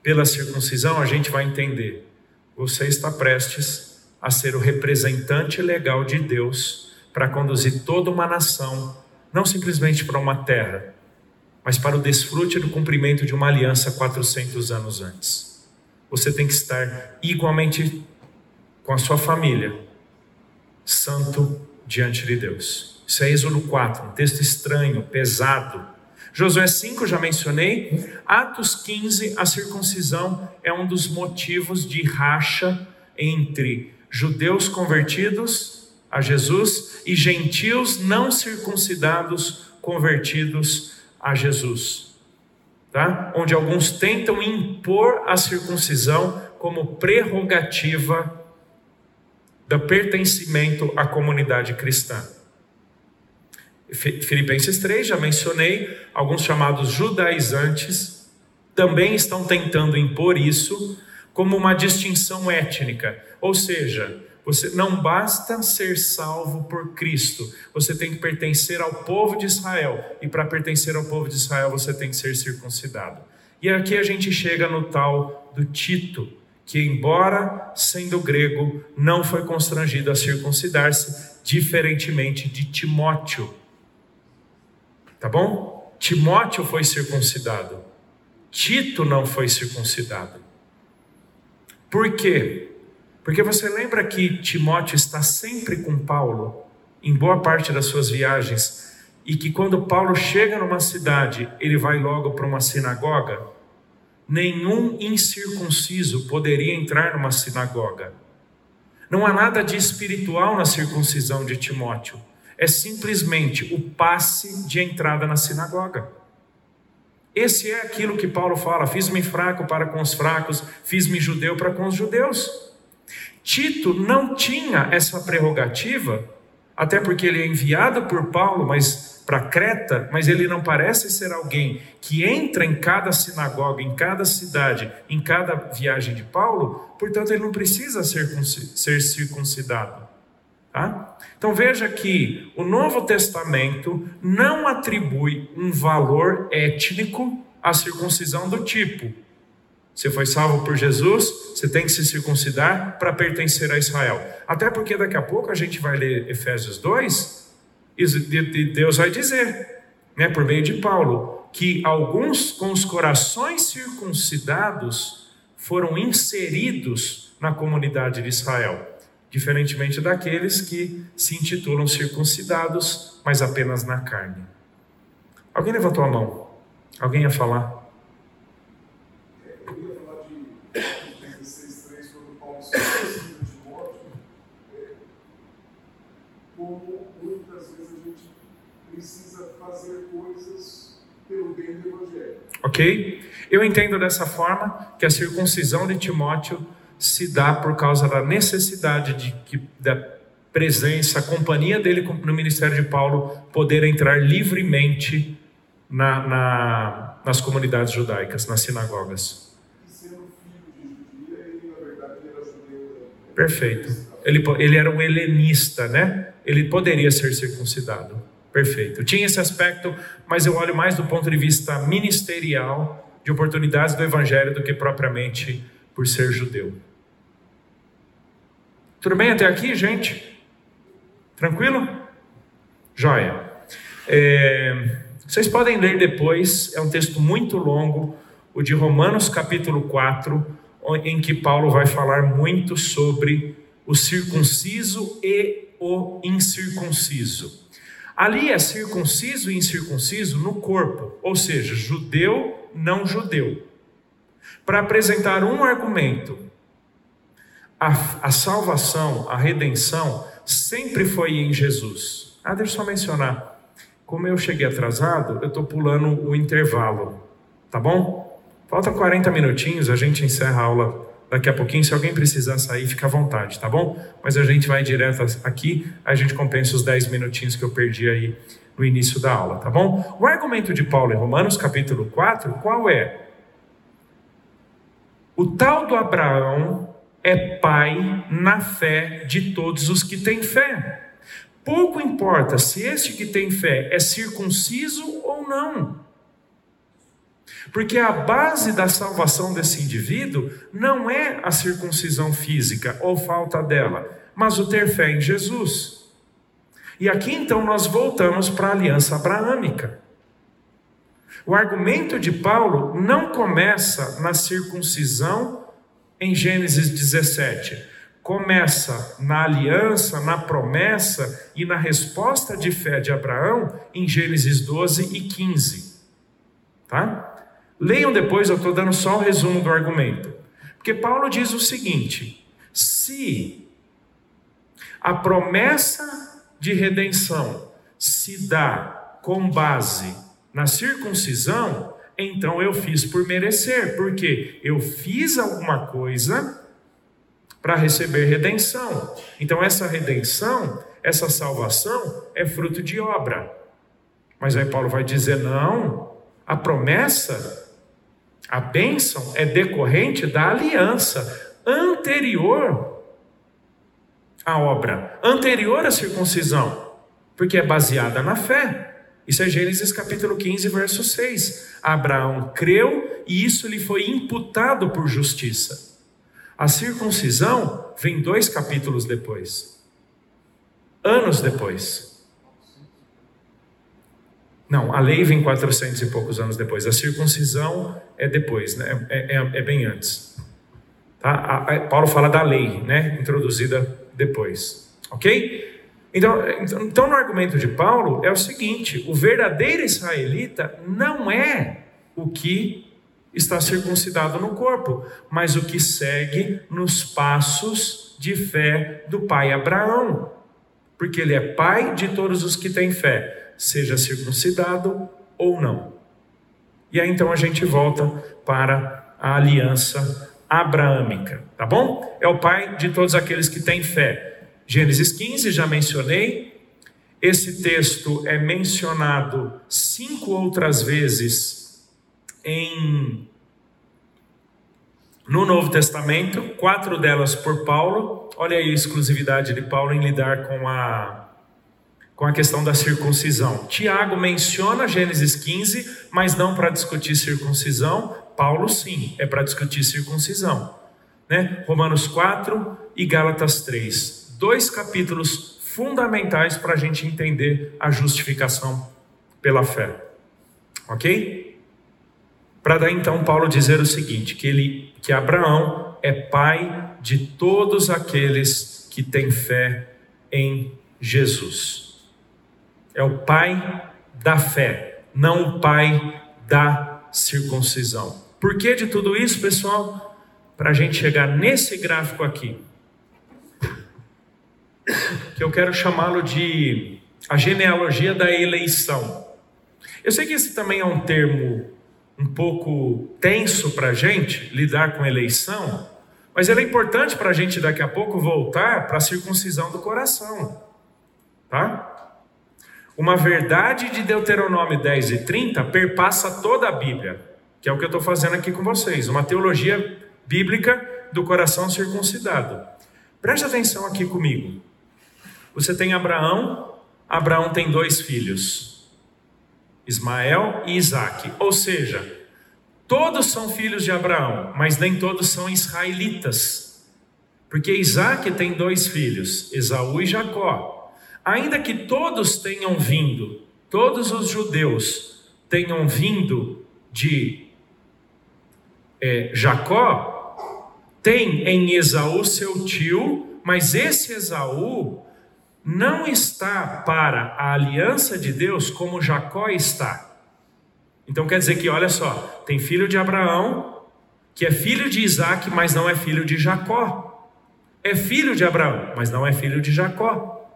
pela circuncisão, a gente vai entender. Você está prestes a ser o representante legal de Deus para conduzir toda uma nação, não simplesmente para uma terra, mas para o desfrute do cumprimento de uma aliança 400 anos antes. Você tem que estar igualmente com a sua família, santo diante de Deus. Isso é Êxodo 4, um texto estranho, pesado. Josué 5, já mencionei. Atos 15, a circuncisão é um dos motivos de racha entre judeus convertidos a Jesus e gentios não circuncidados convertidos a Jesus. Tá? Onde alguns tentam impor a circuncisão como prerrogativa do pertencimento à comunidade cristã. Filipenses 3, já mencionei, alguns chamados judaizantes também estão tentando impor isso como uma distinção étnica, ou seja, você não basta ser salvo por Cristo, você tem que pertencer ao povo de Israel, e para pertencer ao povo de Israel você tem que ser circuncidado. E aqui a gente chega no tal do Tito, que, embora sendo grego, não foi constrangido a circuncidar-se, diferentemente de Timóteo. Tá bom? Timóteo foi circuncidado, Tito não foi circuncidado. Por quê? Porque você lembra que Timóteo está sempre com Paulo, em boa parte das suas viagens, e que quando Paulo chega numa cidade, ele vai logo para uma sinagoga? nenhum incircunciso poderia entrar numa sinagoga. Não há nada de espiritual na circuncisão de Timóteo, é simplesmente o passe de entrada na sinagoga. Esse é aquilo que Paulo fala: fiz-me fraco para com os fracos, fiz-me judeu para com os judeus. Tito não tinha essa prerrogativa, até porque ele é enviado por Paulo, mas para Creta, mas ele não parece ser alguém que entra em cada sinagoga, em cada cidade, em cada viagem de Paulo, portanto ele não precisa ser, ser circuncidado. Tá? Então veja que o Novo Testamento não atribui um valor étnico à circuncisão do tipo. Você foi salvo por Jesus, você tem que se circuncidar para pertencer a Israel. Até porque daqui a pouco a gente vai ler Efésios 2 e Deus vai dizer, né, por meio de Paulo, que alguns com os corações circuncidados foram inseridos na comunidade de Israel, diferentemente daqueles que se intitulam circuncidados, mas apenas na carne. Alguém levantou a mão? Alguém ia falar? Ok? Eu entendo dessa forma que a circuncisão de Timóteo se dá por causa da necessidade de que da presença, a companhia dele no ministério de Paulo poder entrar livremente na, na, nas comunidades judaicas, nas sinagogas. Perfeito. Ele, ele era um helenista, né? Ele poderia ser circuncidado. Perfeito. Tinha esse aspecto, mas eu olho mais do ponto de vista ministerial, de oportunidades do Evangelho, do que propriamente por ser judeu. Tudo bem até aqui, gente? Tranquilo? Joia. É, vocês podem ler depois, é um texto muito longo, o de Romanos capítulo 4, em que Paulo vai falar muito sobre o circunciso e o incircunciso. Ali é circunciso e incircunciso no corpo, ou seja, judeu, não judeu. Para apresentar um argumento, a, a salvação, a redenção, sempre foi em Jesus. Ah, deixa eu só mencionar. Como eu cheguei atrasado, eu estou pulando o intervalo, tá bom? Falta 40 minutinhos, a gente encerra a aula daqui a pouquinho. Se alguém precisar sair, fica à vontade, tá bom? Mas a gente vai direto aqui, a gente compensa os 10 minutinhos que eu perdi aí no início da aula, tá bom? O argumento de Paulo em Romanos, capítulo 4, qual é? O tal do Abraão é pai na fé de todos os que têm fé. Pouco importa se este que tem fé é circunciso ou não. Porque a base da salvação desse indivíduo não é a circuncisão física ou falta dela, mas o ter fé em Jesus. E aqui então nós voltamos para a aliança abraâmica. O argumento de Paulo não começa na circuncisão em Gênesis 17. Começa na aliança, na promessa e na resposta de fé de Abraão em Gênesis 12 e 15. Tá? Leiam depois, eu estou dando só o resumo do argumento. Porque Paulo diz o seguinte: se a promessa de redenção se dá com base na circuncisão, então eu fiz por merecer, porque eu fiz alguma coisa para receber redenção. Então essa redenção, essa salvação é fruto de obra. Mas aí Paulo vai dizer: não, a promessa a bênção é decorrente da aliança anterior à obra, anterior à circuncisão, porque é baseada na fé. Isso é Gênesis capítulo 15, verso 6. Abraão creu e isso lhe foi imputado por justiça. A circuncisão vem dois capítulos depois, anos depois. Não, a lei vem 400 e poucos anos depois. A circuncisão é depois, né? é, é, é bem antes. Tá? A, a, Paulo fala da lei, né? introduzida depois. Ok? Então, então, no argumento de Paulo, é o seguinte: o verdadeiro israelita não é o que está circuncidado no corpo, mas o que segue nos passos de fé do pai Abraão, porque ele é pai de todos os que têm fé seja circuncidado ou não. E aí então a gente volta para a aliança abraâmica, tá bom? É o pai de todos aqueles que têm fé. Gênesis 15, já mencionei. Esse texto é mencionado cinco outras vezes em no Novo Testamento, quatro delas por Paulo. Olha aí a exclusividade de Paulo em lidar com a com a questão da circuncisão. Tiago menciona Gênesis 15, mas não para discutir circuncisão. Paulo, sim, é para discutir circuncisão. Né? Romanos 4 e Gálatas 3. Dois capítulos fundamentais para a gente entender a justificação pela fé. Ok? Para daí então Paulo dizer o seguinte: que, ele, que Abraão é pai de todos aqueles que têm fé em Jesus é o pai da fé, não o pai da circuncisão. Por que de tudo isso, pessoal? Para a gente chegar nesse gráfico aqui, que eu quero chamá-lo de a genealogia da eleição. Eu sei que esse também é um termo um pouco tenso para a gente lidar com eleição, mas ele é importante para a gente daqui a pouco voltar para a circuncisão do coração, tá? Uma verdade de Deuteronômio 10 e 30 perpassa toda a Bíblia, que é o que eu estou fazendo aqui com vocês, uma teologia bíblica do coração circuncidado. Preste atenção aqui comigo. Você tem Abraão, Abraão tem dois filhos, Ismael e Isaac. Ou seja, todos são filhos de Abraão, mas nem todos são israelitas. Porque Isaac tem dois filhos, Esaú e Jacó. Ainda que todos tenham vindo, todos os judeus tenham vindo de é, Jacó, tem em Esaú seu tio, mas esse Esaú não está para a aliança de Deus como Jacó está. Então quer dizer que, olha só, tem filho de Abraão, que é filho de Isaac, mas não é filho de Jacó. É filho de Abraão, mas não é filho de Jacó.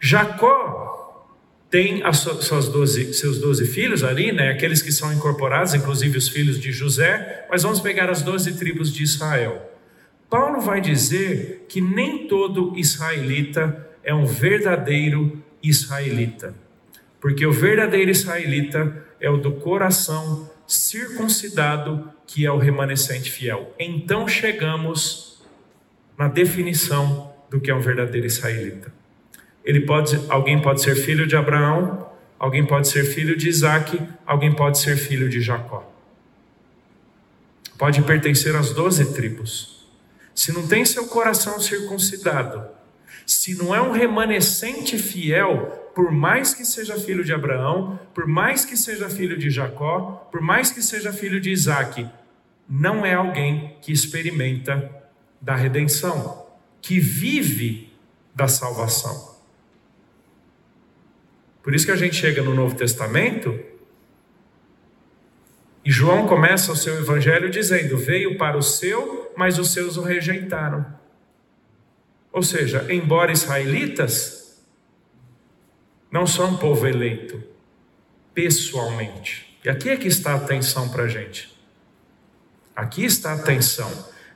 Jacó tem as suas 12, seus doze filhos ali, né? aqueles que são incorporados, inclusive os filhos de José, mas vamos pegar as doze tribos de Israel. Paulo vai dizer que nem todo israelita é um verdadeiro israelita, porque o verdadeiro israelita é o do coração circuncidado que é o remanescente fiel. Então chegamos na definição do que é um verdadeiro israelita. Ele pode, alguém pode ser filho de Abraão, alguém pode ser filho de Isaac, alguém pode ser filho de Jacó. Pode pertencer às doze tribos. Se não tem seu coração circuncidado, se não é um remanescente fiel, por mais que seja filho de Abraão, por mais que seja filho de Jacó, por mais que seja filho de Isaac, não é alguém que experimenta da redenção, que vive da salvação. Por isso que a gente chega no Novo Testamento e João começa o seu evangelho dizendo: Veio para o seu, mas os seus o rejeitaram. Ou seja, embora israelitas, não são povo eleito, pessoalmente. E aqui é que está a atenção para a gente. Aqui está a atenção.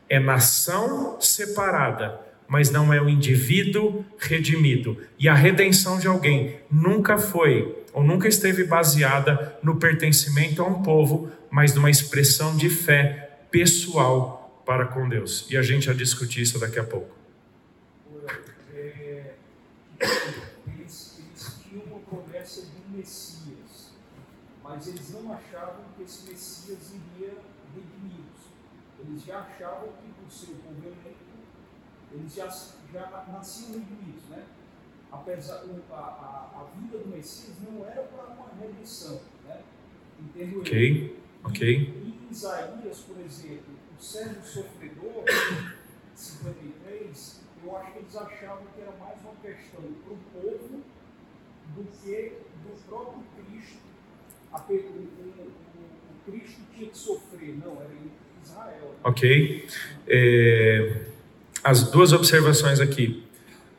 É nação separada, mas não é o indivíduo redimido. E a redenção de alguém nunca foi ou nunca esteve baseada no pertencimento a um povo, mas numa expressão de fé pessoal para com Deus. E a gente vai discutir isso daqui a pouco. Eles, eles tinham uma promessa de um Messias, mas eles não achavam que esse Messias iria eles já achavam que por ser povo eleito, eles já, já nasciam redimidos, né? Apesar, a, a, a vida do Messias não era para uma redenção, né? Entendo Ok, ok. Em Isaías, por exemplo, o servo sofredor, 53, eu acho que eles achavam que era mais uma questão para o povo do que do próprio Cristo. A, o, o, o, Cristo tinha que sofrer, não, era Ok? É, as duas observações aqui.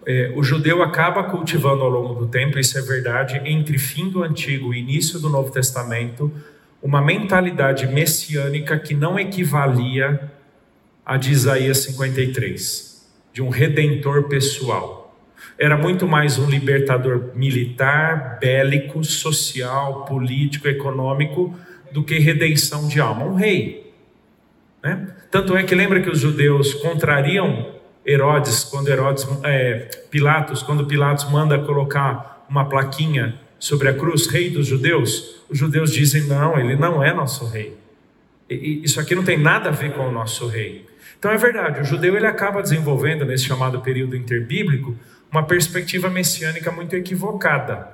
É, o judeu acaba cultivando ao longo do tempo, isso é verdade, entre fim do Antigo e início do Novo Testamento, uma mentalidade messiânica que não equivalia a de Isaías 53, de um redentor pessoal. Era muito mais um libertador militar, bélico, social, político, econômico, do que redenção de alma. Um rei, né? Tanto é que lembra que os judeus contrariam Herodes quando Herodes, é, Pilatos, quando Pilatos manda colocar uma plaquinha sobre a cruz, rei dos judeus, os judeus dizem não, ele não é nosso rei. E, isso aqui não tem nada a ver com o nosso rei. Então é verdade, o judeu ele acaba desenvolvendo nesse chamado período interbíblico uma perspectiva messiânica muito equivocada,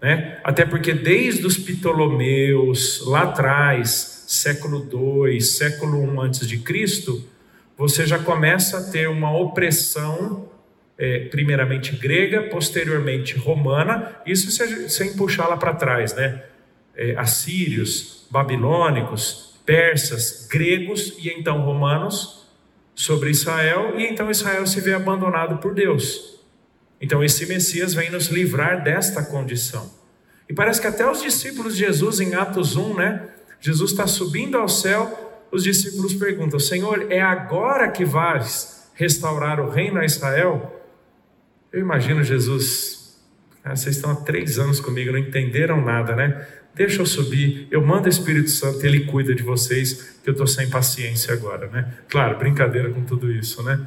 né? Até porque desde os Ptolomeus lá atrás século 2, século 1 antes de Cristo, você já começa a ter uma opressão, é, primeiramente grega, posteriormente romana, isso sem puxar lá para trás, né? É, assírios, babilônicos, persas, gregos e então romanos sobre Israel, e então Israel se vê abandonado por Deus. Então esse Messias vem nos livrar desta condição. E parece que até os discípulos de Jesus em Atos 1, né? Jesus está subindo ao céu, os discípulos perguntam: Senhor, é agora que vais restaurar o reino a Israel? Eu imagino Jesus, ah, vocês estão há três anos comigo, não entenderam nada, né? Deixa eu subir, eu mando o Espírito Santo, ele cuida de vocês, que eu estou sem paciência agora, né? Claro, brincadeira com tudo isso, né?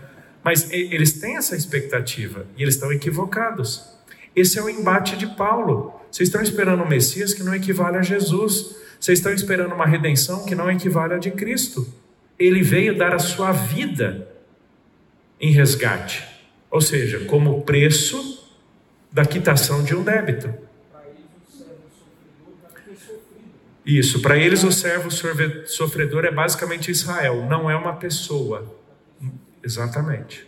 Mas eles têm essa expectativa e eles estão equivocados. Esse é o embate de Paulo. Vocês estão esperando um Messias que não equivale a Jesus. Vocês estão esperando uma redenção que não equivale à de Cristo. Ele veio dar a sua vida em resgate, ou seja, como preço da quitação de um débito. Isso, para eles o servo sofredor é basicamente Israel, não é uma pessoa. Exatamente.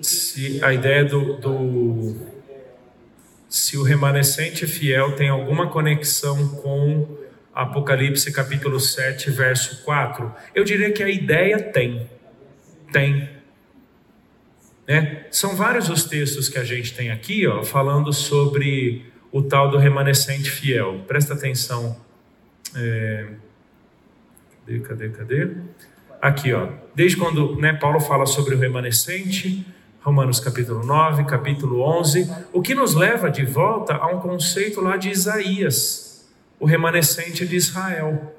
se a ideia do, do se o remanescente fiel tem alguma conexão com Apocalipse capítulo 7, verso 4. Eu diria que a ideia tem. Tem. Né? São vários os textos que a gente tem aqui, ó, falando sobre o tal do remanescente fiel. Presta atenção. É... Cadê, cadê, cadê? Aqui, ó. Desde quando né, Paulo fala sobre o remanescente, Romanos capítulo 9, capítulo 11, o que nos leva de volta a um conceito lá de Isaías, o remanescente de Israel,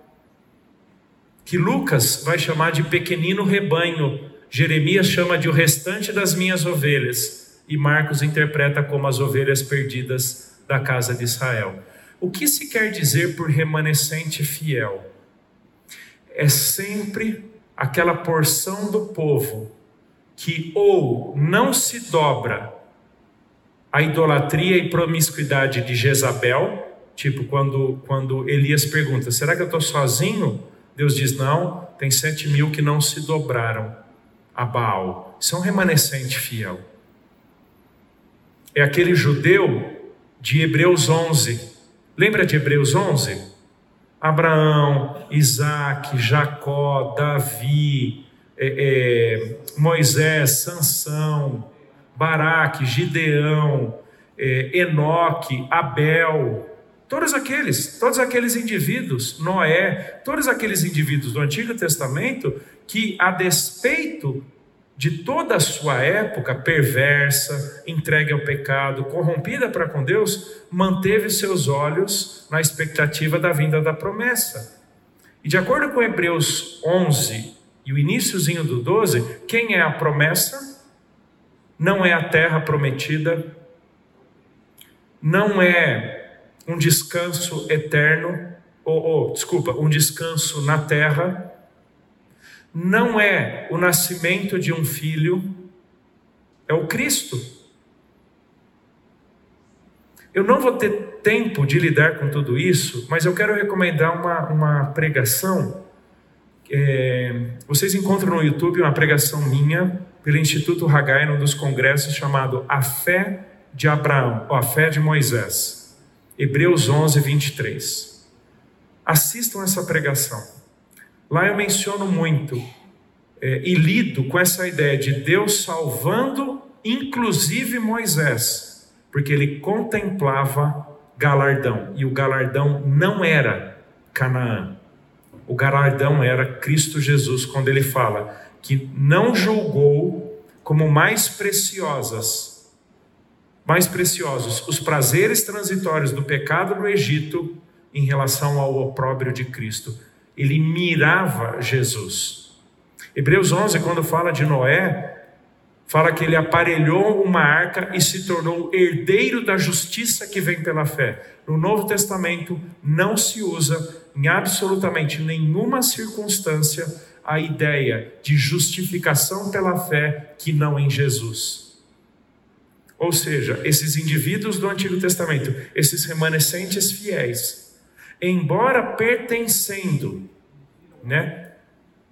que Lucas vai chamar de pequenino rebanho, Jeremias chama de o restante das minhas ovelhas, e Marcos interpreta como as ovelhas perdidas da casa de Israel. O que se quer dizer por remanescente fiel? É sempre aquela porção do povo que ou não se dobra à idolatria e promiscuidade de Jezabel, tipo quando, quando Elias pergunta: será que eu estou sozinho? Deus diz: não, tem sete mil que não se dobraram a Baal. Isso é um remanescente fiel. É aquele judeu de Hebreus 11. Lembra de Hebreus 11? Abraão, Isaac, Jacó, Davi, é, é, Moisés, Sansão, Baraque, Gideão, é, Enoque, Abel, todos aqueles, todos aqueles indivíduos, Noé, todos aqueles indivíduos do Antigo Testamento que, a despeito de toda a sua época perversa, entregue ao pecado, corrompida para com Deus, manteve seus olhos na expectativa da vinda da promessa. E de acordo com Hebreus 11 e o iníciozinho do 12, quem é a promessa? Não é a terra prometida, não é um descanso eterno, ou, ou desculpa, um descanso na terra, não é o nascimento de um filho, é o Cristo. Eu não vou ter tempo de lidar com tudo isso, mas eu quero recomendar uma, uma pregação. É, vocês encontram no YouTube uma pregação minha pelo Instituto Hagai, num dos congressos, chamado A Fé de Abraão, ou A Fé de Moisés. Hebreus 11, 23. Assistam essa pregação. Lá eu menciono muito é, e lido com essa ideia de Deus salvando, inclusive Moisés, porque ele contemplava galardão e o galardão não era Canaã, o galardão era Cristo Jesus, quando ele fala que não julgou como mais preciosas, mais preciosos os prazeres transitórios do pecado do Egito em relação ao opróbrio de Cristo ele mirava Jesus. Hebreus 11, quando fala de Noé, fala que ele aparelhou uma arca e se tornou herdeiro da justiça que vem pela fé. No Novo Testamento não se usa em absolutamente nenhuma circunstância a ideia de justificação pela fé que não em Jesus. Ou seja, esses indivíduos do Antigo Testamento, esses remanescentes fiéis, embora pertencendo, né?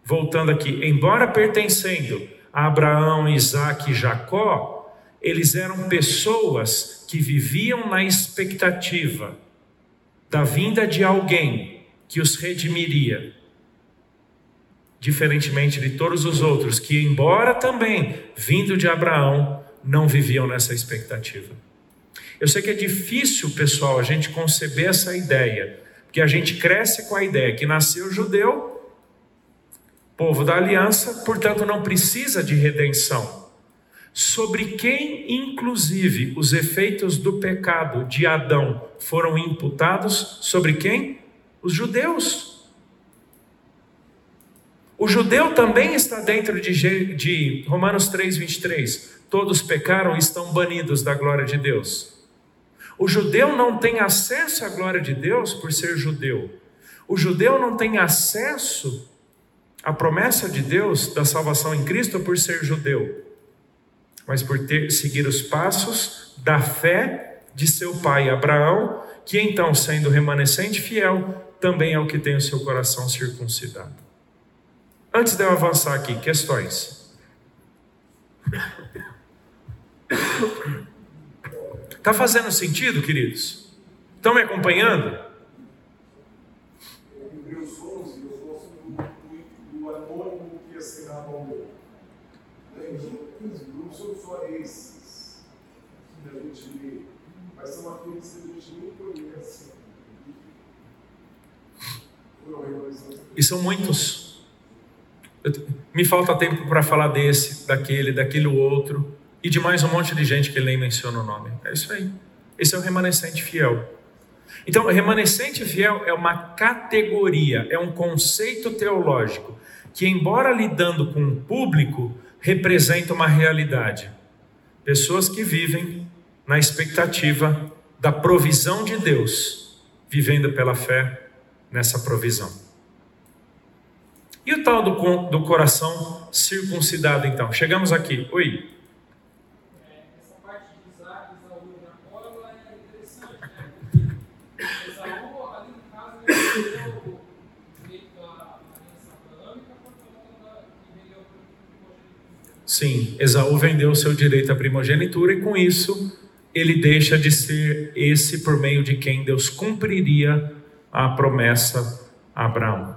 Voltando aqui, embora pertencendo a Abraão, Isaac e Jacó, eles eram pessoas que viviam na expectativa da vinda de alguém que os redimiria. Diferentemente de todos os outros, que, embora também vindo de Abraão, não viviam nessa expectativa. Eu sei que é difícil, pessoal, a gente conceber essa ideia, que a gente cresce com a ideia que nasceu judeu, povo da aliança, portanto não precisa de redenção. Sobre quem, inclusive, os efeitos do pecado de Adão foram imputados? Sobre quem? Os judeus. O judeu também está dentro de, de Romanos 3, 23. Todos pecaram e estão banidos da glória de Deus. O judeu não tem acesso à glória de Deus por ser judeu. O judeu não tem acesso à promessa de Deus da salvação em Cristo por ser judeu, mas por ter seguir os passos da fé de seu pai Abraão, que então, sendo remanescente fiel, também é o que tem o seu coração circuncidado. Antes de eu avançar aqui, questões. Está fazendo sentido, queridos? Estão me acompanhando? Hebreus 11, eu gosto do anônimo que assinava ao meu. Não são só esses que a gente lê, mas são aqueles que a gente nem conhece. Foram E são muitos. Me falta tempo para falar desse, daquele, daquele outro e de mais um monte de gente que ele nem menciona o nome. É isso aí. Esse é o remanescente fiel. Então, remanescente fiel é uma categoria, é um conceito teológico que, embora lidando com o público, representa uma realidade. Pessoas que vivem na expectativa da provisão de Deus, vivendo pela fé nessa provisão. E o tal do, do coração circuncidado, então? Chegamos aqui. Oi. Sim, Esaú vendeu seu direito à primogenitura e com isso ele deixa de ser esse por meio de quem Deus cumpriria a promessa a Abraão.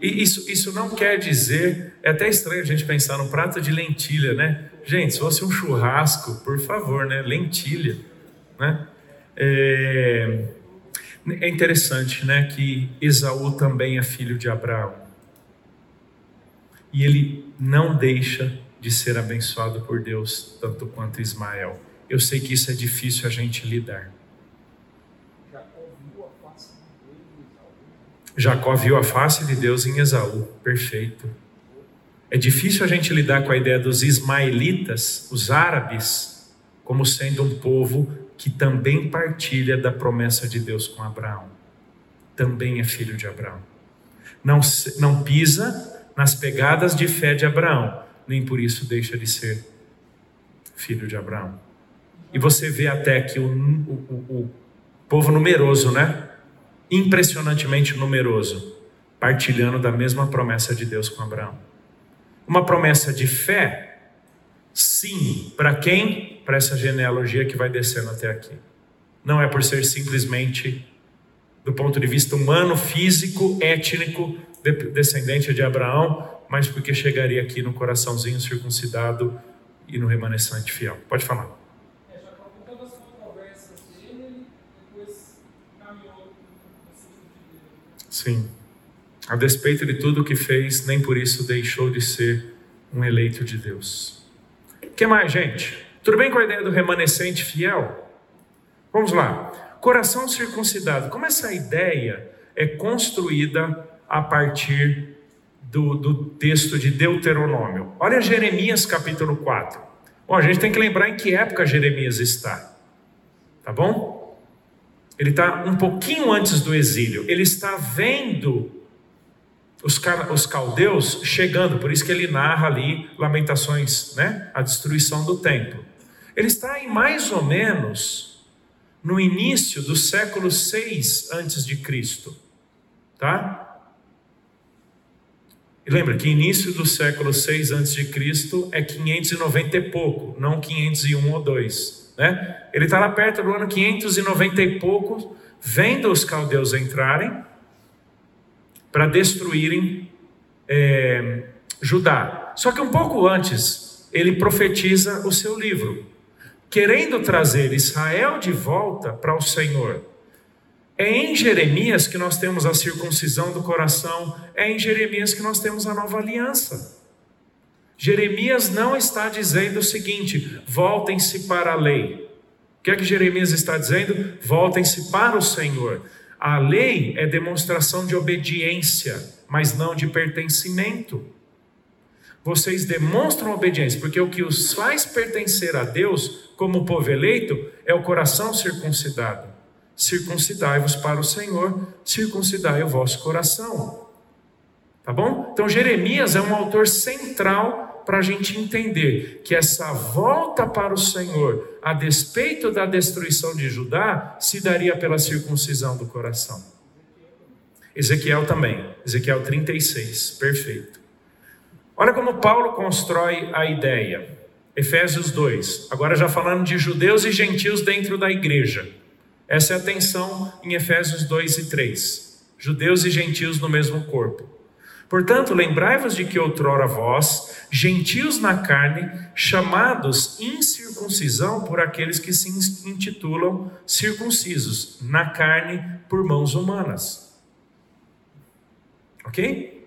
E isso, isso não quer dizer, é até estranho a gente pensar num prato de lentilha, né? Gente, se fosse um churrasco, por favor, né? Lentilha, né? É, é interessante, né, que Esaú também é filho de Abraão. E ele não deixa de ser abençoado por Deus tanto quanto Ismael. Eu sei que isso é difícil a gente lidar. Jacó viu a face de Deus em Esaú. Perfeito. É difícil a gente lidar com a ideia dos ismaelitas, os árabes, como sendo um povo que também partilha da promessa de Deus com Abraão. Também é filho de Abraão. Não, não pisa nas pegadas de fé de Abraão, nem por isso deixa de ser filho de Abraão. E você vê até que o, o, o povo numeroso, né? Impressionantemente numeroso, partilhando da mesma promessa de Deus com Abraão. Uma promessa de fé, sim, para quem? Para essa genealogia que vai descendo até aqui. Não é por ser simplesmente, do ponto de vista humano, físico, étnico, descendente de Abraão, mas porque chegaria aqui no coraçãozinho circuncidado e no remanescente fiel. Pode falar. É, Sim. A despeito de tudo que fez, nem por isso deixou de ser um eleito de Deus. O que mais, gente? Tudo bem com a ideia do remanescente fiel? Vamos lá. Coração circuncidado. Como essa ideia é construída a partir do, do texto de Deuteronômio. Olha Jeremias capítulo 4. Bom, a gente tem que lembrar em que época Jeremias está. Tá bom? Ele está um pouquinho antes do exílio. Ele está vendo os, os caldeus chegando, por isso que ele narra ali Lamentações, né? A destruição do templo. Ele está em mais ou menos no início do século 6 antes de Cristo, tá? Lembra que início do século 6 a.C. é 590 e pouco, não 501 ou 2. Né? Ele está lá perto do ano 590 e pouco, vendo os caldeus entrarem para destruírem é, Judá. Só que um pouco antes, ele profetiza o seu livro, querendo trazer Israel de volta para o Senhor. É em Jeremias que nós temos a circuncisão do coração, é em Jeremias que nós temos a nova aliança. Jeremias não está dizendo o seguinte: voltem-se para a lei. O que é que Jeremias está dizendo? Voltem-se para o Senhor. A lei é demonstração de obediência, mas não de pertencimento. Vocês demonstram obediência, porque o que os faz pertencer a Deus, como povo eleito, é o coração circuncidado circuncidai-vos para o Senhor, circuncidai o vosso coração. Tá bom? Então, Jeremias é um autor central para a gente entender que essa volta para o Senhor, a despeito da destruição de Judá, se daria pela circuncisão do coração. Ezequiel também, Ezequiel 36, perfeito. Olha como Paulo constrói a ideia. Efésios 2, agora já falando de judeus e gentios dentro da igreja. Essa é a tensão em Efésios 2 e 3. Judeus e gentios no mesmo corpo. Portanto, lembrai-vos de que outrora vós, gentios na carne, chamados incircuncisão por aqueles que se intitulam circuncisos, na carne por mãos humanas. Ok?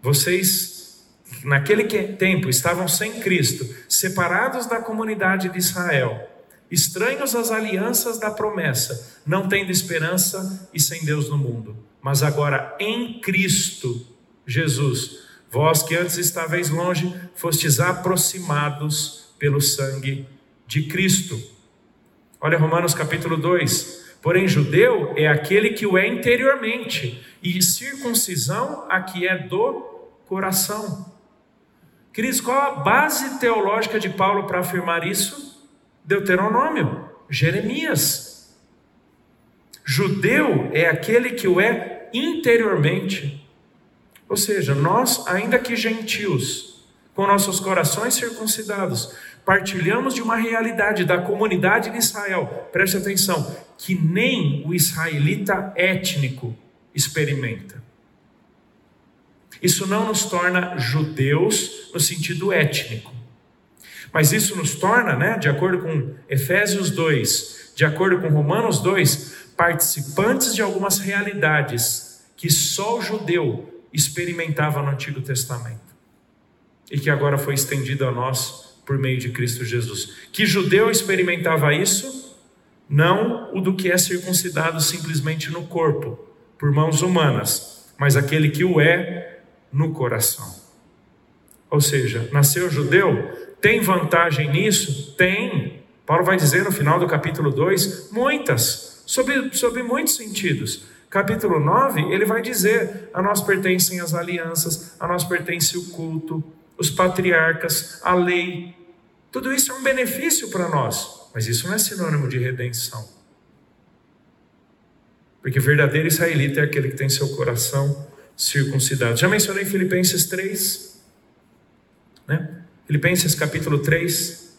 Vocês, naquele tempo, estavam sem Cristo, separados da comunidade de Israel, estranhos às alianças da promessa, não tendo esperança e sem Deus no mundo. Mas agora em Cristo Jesus, vós que antes estáveis longe, fostes aproximados pelo sangue de Cristo. Olha Romanos capítulo 2. Porém, judeu é aquele que o é interiormente, e circuncisão a que é do coração. Queridos, qual a base teológica de Paulo para afirmar isso? Deuteronômio, Jeremias. Judeu é aquele que o é interiormente. Ou seja, nós, ainda que gentios, com nossos corações circuncidados, partilhamos de uma realidade da comunidade de Israel, preste atenção, que nem o israelita étnico experimenta. Isso não nos torna judeus no sentido étnico, mas isso nos torna, né, de acordo com Efésios 2, de acordo com Romanos 2, participantes de algumas realidades que só o judeu experimentava no Antigo Testamento e que agora foi estendido a nós por meio de Cristo Jesus. Que judeu experimentava isso? Não o do que é circuncidado simplesmente no corpo, por mãos humanas, mas aquele que o é no coração. Ou seja, nasceu judeu, tem vantagem nisso? Tem. Paulo vai dizer no final do capítulo 2 muitas, sobre, sobre muitos sentidos. Capítulo 9, ele vai dizer: a nós pertencem as alianças, a nós pertence o culto, os patriarcas, a lei. Tudo isso é um benefício para nós, mas isso não é sinônimo de redenção. Porque verdadeiro israelita é aquele que tem seu coração circuncidado. Já mencionei Filipenses 3, né? Filipenses capítulo 3.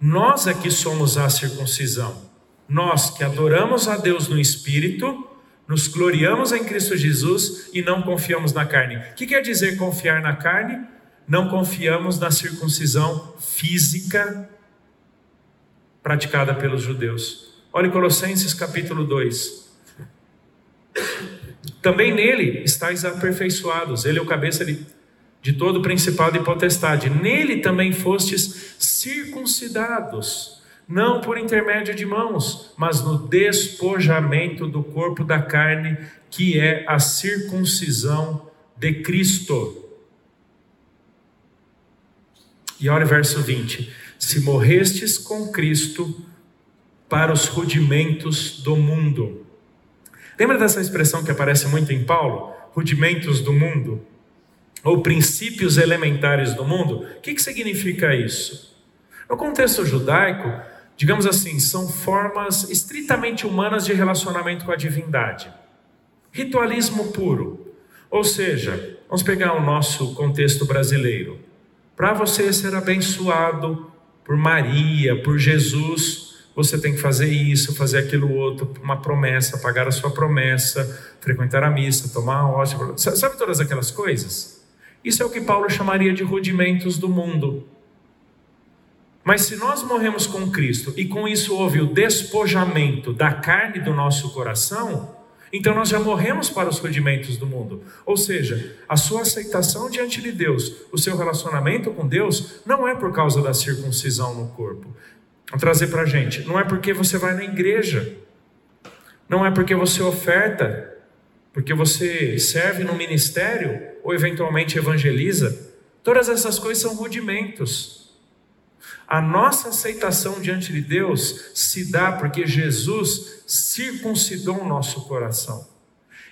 Nós que somos a circuncisão. Nós que adoramos a Deus no espírito, nos gloriamos em Cristo Jesus e não confiamos na carne. O que quer dizer confiar na carne? não confiamos na circuncisão física praticada pelos judeus. Olhe Colossenses capítulo 2. Também nele estáis aperfeiçoados, ele é o cabeça de, de todo principado e potestade. Nele também fostes circuncidados, não por intermédio de mãos, mas no despojamento do corpo da carne, que é a circuncisão de Cristo e olha o verso 20: Se morrestes com Cristo para os rudimentos do mundo. Lembra dessa expressão que aparece muito em Paulo? Rudimentos do mundo? Ou princípios elementares do mundo? O que, que significa isso? No contexto judaico, digamos assim, são formas estritamente humanas de relacionamento com a divindade. Ritualismo puro. Ou seja, vamos pegar o nosso contexto brasileiro. Para você ser abençoado por Maria, por Jesus, você tem que fazer isso, fazer aquilo outro, uma promessa, pagar a sua promessa, frequentar a missa, tomar a hóstia. Sabe todas aquelas coisas? Isso é o que Paulo chamaria de rudimentos do mundo. Mas se nós morremos com Cristo e com isso houve o despojamento da carne do nosso coração, então nós já morremos para os rudimentos do mundo. Ou seja, a sua aceitação diante de Deus, o seu relacionamento com Deus, não é por causa da circuncisão no corpo. Vou trazer para a gente. Não é porque você vai na igreja. Não é porque você oferta. Porque você serve no ministério ou eventualmente evangeliza. Todas essas coisas são rudimentos. A nossa aceitação diante de Deus se dá porque Jesus circuncidou o nosso coração.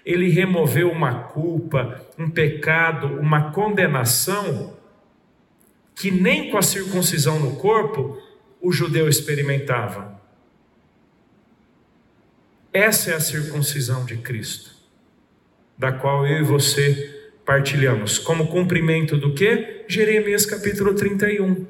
Ele removeu uma culpa, um pecado, uma condenação que nem com a circuncisão no corpo o judeu experimentava. Essa é a circuncisão de Cristo, da qual eu e você partilhamos. Como cumprimento do que? Jeremias capítulo 31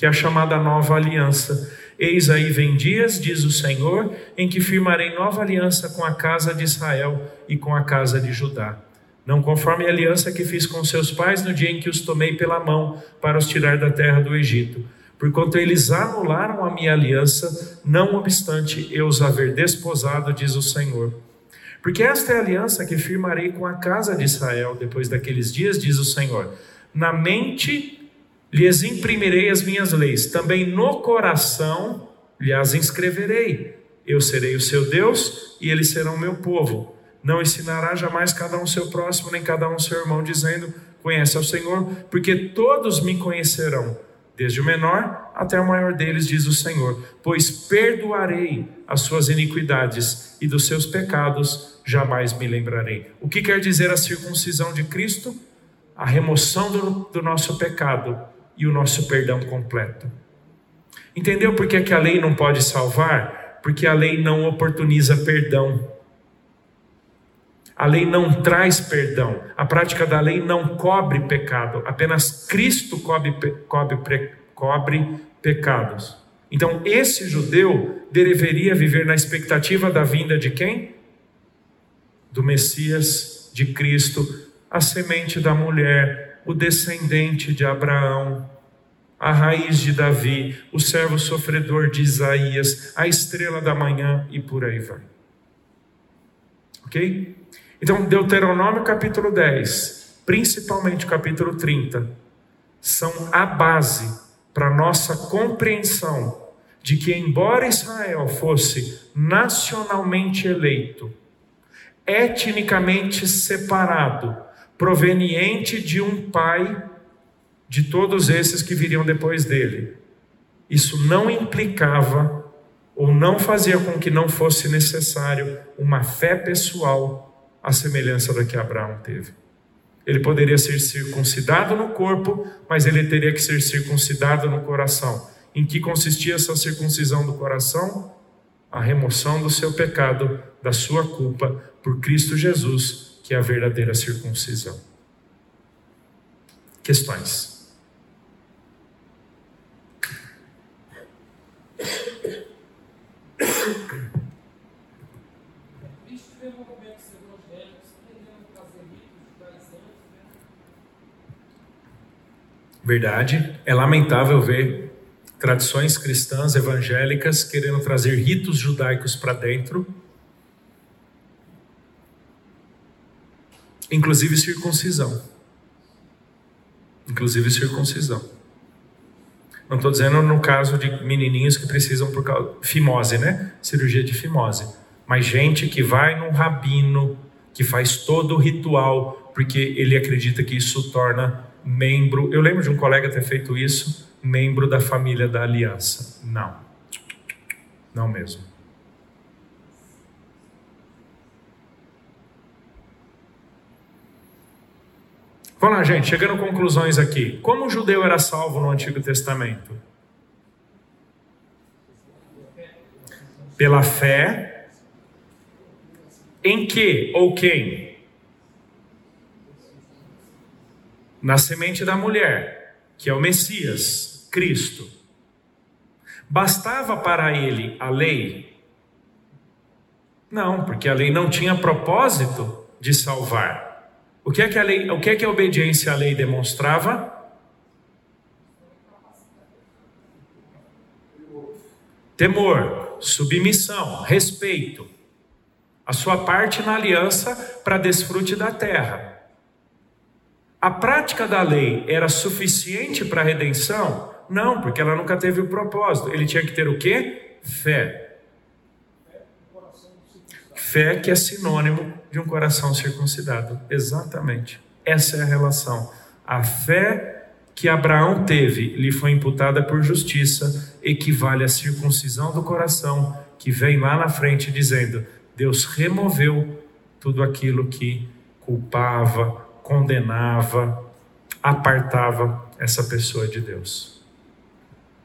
que é a chamada nova aliança. Eis aí vem dias, diz o Senhor, em que firmarei nova aliança com a casa de Israel e com a casa de Judá. Não conforme a aliança que fiz com seus pais no dia em que os tomei pela mão para os tirar da terra do Egito. Porquanto eles anularam a minha aliança, não obstante eu os haver desposado, diz o Senhor. Porque esta é a aliança que firmarei com a casa de Israel depois daqueles dias, diz o Senhor. Na mente lhes imprimirei as minhas leis, também no coração lhes inscreverei. Eu serei o seu Deus e eles serão meu povo. Não ensinará jamais cada um seu próximo, nem cada um seu irmão, dizendo: Conhece ao Senhor, porque todos me conhecerão, desde o menor até o maior deles, diz o Senhor. Pois perdoarei as suas iniquidades e dos seus pecados jamais me lembrarei. O que quer dizer a circuncisão de Cristo? A remoção do, do nosso pecado e o nosso perdão completo. Entendeu por que, que a lei não pode salvar? Porque a lei não oportuniza perdão. A lei não traz perdão. A prática da lei não cobre pecado. Apenas Cristo cobre, cobre, cobre pecados. Então, esse judeu deveria viver na expectativa da vinda de quem? Do Messias, de Cristo, a semente da mulher, o descendente de Abraão, a raiz de Davi, o servo sofredor de Isaías, a estrela da manhã e por aí vai. Ok? Então, Deuteronômio capítulo 10, principalmente capítulo 30, são a base para nossa compreensão de que, embora Israel fosse nacionalmente eleito, etnicamente separado, proveniente de um pai de todos esses que viriam depois dele. Isso não implicava ou não fazia com que não fosse necessário uma fé pessoal à semelhança da que Abraão teve. Ele poderia ser circuncidado no corpo, mas ele teria que ser circuncidado no coração. Em que consistia essa circuncisão do coração? A remoção do seu pecado, da sua culpa, por Cristo Jesus, que é a verdadeira circuncisão. Questões? Verdade. É lamentável ver tradições cristãs evangélicas querendo trazer ritos judaicos para dentro, inclusive circuncisão. Inclusive circuncisão. Não estou dizendo no caso de menininhos que precisam por causa fimose, né? Cirurgia de fimose. Mas gente que vai num rabino, que faz todo o ritual, porque ele acredita que isso torna membro. Eu lembro de um colega ter feito isso, membro da família da aliança. Não. Não mesmo. Vamos lá, gente, chegando a conclusões aqui. Como o judeu era salvo no Antigo Testamento? Pela fé em que ou quem? Na semente da mulher, que é o Messias, Cristo. Bastava para ele a lei? Não, porque a lei não tinha propósito de salvar. O que é que a lei, o que é que a obediência à lei demonstrava? Temor, submissão, respeito. A sua parte na aliança para desfrute da terra. A prática da lei era suficiente para a redenção? Não, porque ela nunca teve o propósito. Ele tinha que ter o quê? Fé. Fé que é sinônimo de um coração circuncidado. Exatamente. Essa é a relação. A fé que Abraão teve lhe foi imputada por justiça, equivale à circuncisão do coração, que vem lá na frente dizendo: Deus removeu tudo aquilo que culpava, condenava, apartava essa pessoa de Deus.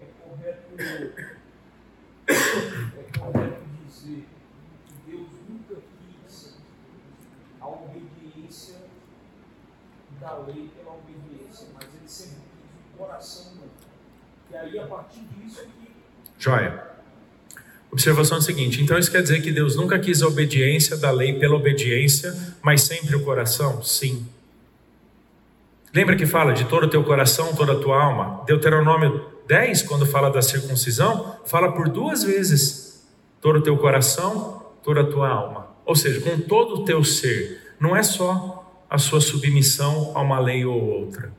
É correto da lei pela obediência, mas ele sempre quis o coração. E aí, a partir disso, que. Joia. Observação é a seguinte: então isso quer dizer que Deus nunca quis a obediência da lei pela obediência, mas sempre o coração? Sim. Lembra que fala de todo o teu coração, toda a tua alma? Deuteronômio 10, quando fala da circuncisão, fala por duas vezes: todo o teu coração, toda a tua alma. ou seja, com todo o teu ser. Não é só a sua submissão a uma lei ou outra.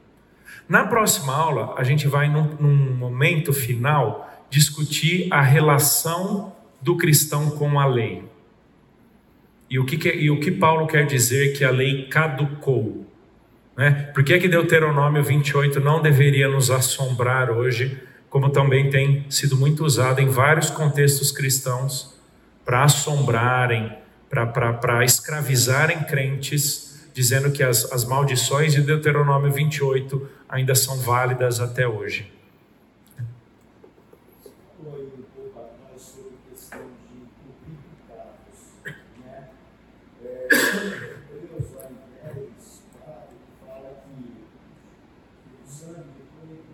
Na próxima aula, a gente vai, num, num momento final, discutir a relação do cristão com a lei. E o que, que, e o que Paulo quer dizer que a lei caducou? Né? Por que, que Deuteronômio 28 não deveria nos assombrar hoje, como também tem sido muito usado em vários contextos cristãos para assombrarem, para escravizarem crentes, dizendo que as, as maldições de Deuteronômio 28 ainda são válidas até hoje.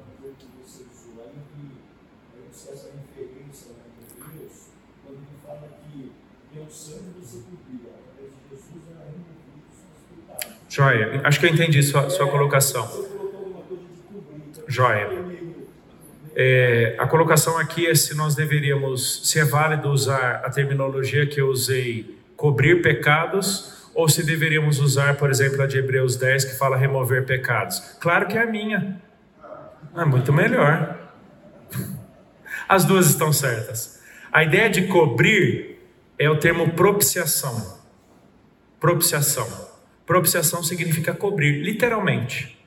eu lembro que você usou aí, que aí você essa referência né, de Deus, quando ele fala que é sangue através de Jesus era removido os pecados. Joia, acho que eu entendi sua, sua colocação. Joia. É, a colocação aqui é se nós deveríamos, se é válido usar a terminologia que eu usei, cobrir pecados, ou se deveríamos usar, por exemplo, a de Hebreus 10, que fala remover pecados. Claro que é a minha. É muito melhor. As duas estão certas. A ideia de cobrir é o termo propiciação. Propiciação. Propiciação significa cobrir, literalmente.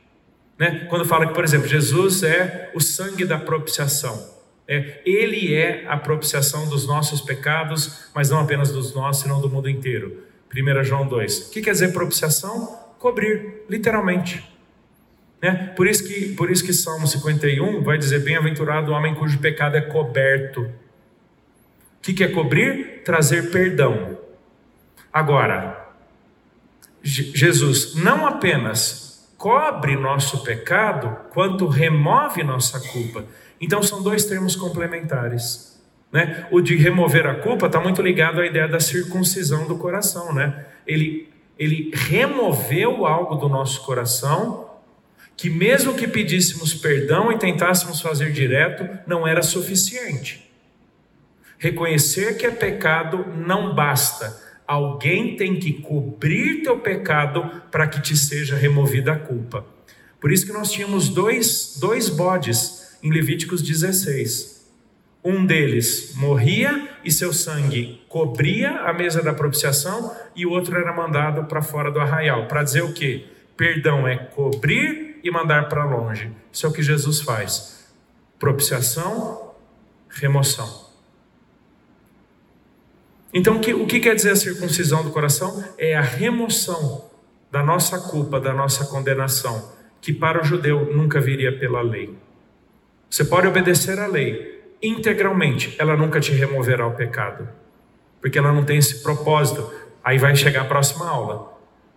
Né? Quando fala que, por exemplo, Jesus é o sangue da propiciação. É, ele é a propiciação dos nossos pecados, mas não apenas dos nossos, senão do mundo inteiro. 1 João 2. O que quer dizer propiciação? Cobrir, literalmente. Né? Por, isso que, por isso que Salmo 51 vai dizer: Bem-aventurado o homem cujo pecado é coberto. O que, que é cobrir? Trazer perdão. Agora, Jesus não apenas cobre nosso pecado, quanto remove nossa culpa. Então são dois termos complementares. Né? O de remover a culpa está muito ligado à ideia da circuncisão do coração. Né? Ele, ele removeu algo do nosso coração que, mesmo que pedíssemos perdão e tentássemos fazer direto, não era suficiente. Reconhecer que é pecado não basta Alguém tem que cobrir teu pecado para que te seja removida a culpa. Por isso que nós tínhamos dois, dois bodes em Levíticos 16. Um deles morria e seu sangue cobria a mesa da propiciação, e o outro era mandado para fora do arraial. Para dizer o quê? Perdão é cobrir e mandar para longe. Isso é o que Jesus faz. Propiciação, remoção. Então, o que, o que quer dizer a circuncisão do coração? É a remoção da nossa culpa, da nossa condenação, que para o judeu nunca viria pela lei. Você pode obedecer à lei integralmente, ela nunca te removerá o pecado, porque ela não tem esse propósito. Aí vai chegar a próxima aula.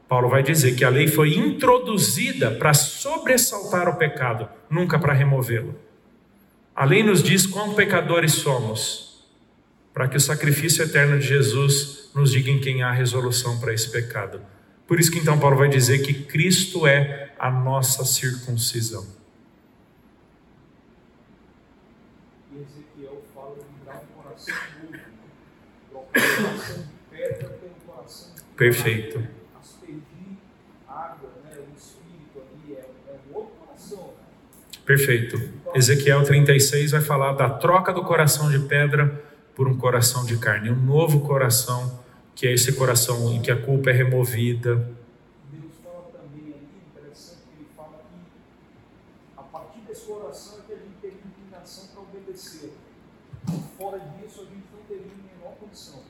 Paulo vai dizer que a lei foi introduzida para sobressaltar o pecado, nunca para removê-lo. A lei nos diz quão pecadores somos para que o sacrifício eterno de Jesus nos diga em quem há resolução para esse pecado. Por isso que então Paulo vai dizer que Cristo é a nossa circuncisão. E Ezequiel fala de dar um coração novo, coração de pedra pelo coração Perfeito. Aspergir água, né, o espírito ali, é, é um outro coração. Né? Perfeito. Ezequiel 36 vai falar da troca do coração de pedra por um coração de carne, um novo coração, que é esse coração em que a culpa é removida.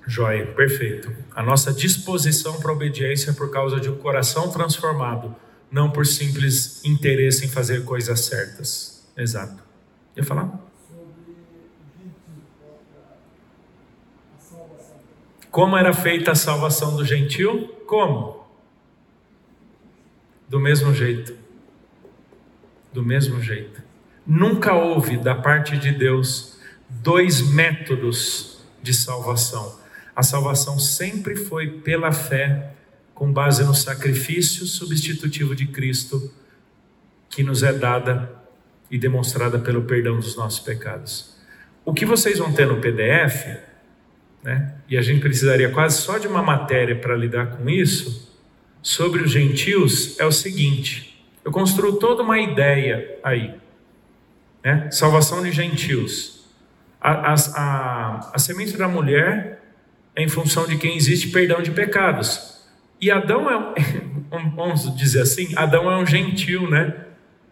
Joia, perfeito. A nossa disposição para obediência é por causa de um coração transformado, não por simples interesse em fazer coisas certas. Exato. Ia falar? Como era feita a salvação do gentil? Como? Do mesmo jeito. Do mesmo jeito. Nunca houve da parte de Deus dois métodos de salvação. A salvação sempre foi pela fé, com base no sacrifício substitutivo de Cristo, que nos é dada e demonstrada pelo perdão dos nossos pecados. O que vocês vão ter no PDF, né, e a gente precisaria quase só de uma matéria para lidar com isso, sobre os gentios, é o seguinte: eu construo toda uma ideia aí. Né? Salvação de gentios. A, a, a, a semente da mulher é em função de quem existe perdão de pecados. E Adão é, vamos dizer assim, Adão é um gentil, né?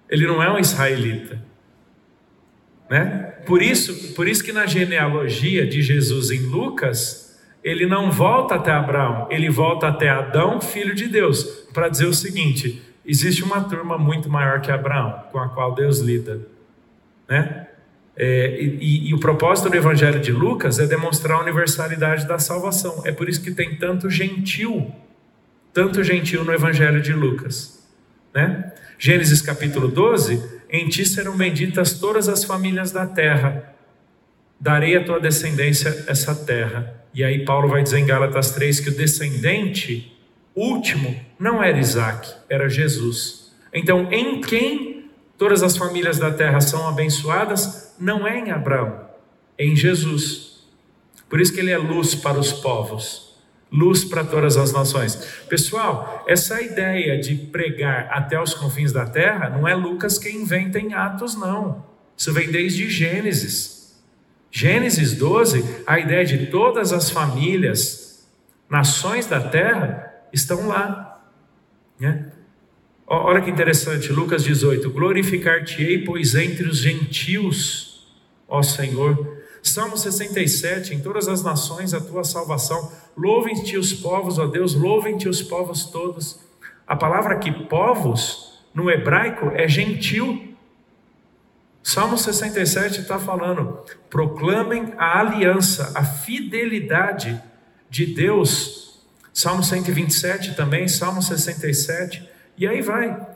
Ele não é um israelita. Né? Por isso, por isso que na genealogia de Jesus em Lucas, ele não volta até Abraão, ele volta até Adão, filho de Deus, para dizer o seguinte: existe uma turma muito maior que Abraão, com a qual Deus lida, né? É, e, e, o propósito do Evangelho de Lucas é demonstrar a universalidade da salvação. É por isso que tem tanto gentil, tanto gentil no Evangelho de Lucas, né? Gênesis capítulo 12, em ti serão benditas todas as famílias da terra, darei à tua descendência essa terra. E aí Paulo vai dizer em Gálatas 3 que o descendente último não era Isaac, era Jesus. Então, em quem todas as famílias da terra são abençoadas, não é em Abraão, é em Jesus. Por isso que ele é luz para os povos luz para todas as nações. Pessoal, essa ideia de pregar até os confins da terra não é Lucas quem inventa em Atos, não. Isso vem desde Gênesis. Gênesis 12, a ideia de todas as famílias, nações da terra, estão lá. Né? Olha que interessante, Lucas 18: Glorificar-te-ei, pois entre os gentios, ó Senhor. Salmo 67, em todas as nações a tua salvação. Louvem-te os povos, ó Deus, louvem-te os povos todos. A palavra aqui, povos, no hebraico é gentil. Salmo 67 está falando: proclamem a aliança, a fidelidade de Deus. Salmo 127 também, Salmo 67, e aí vai,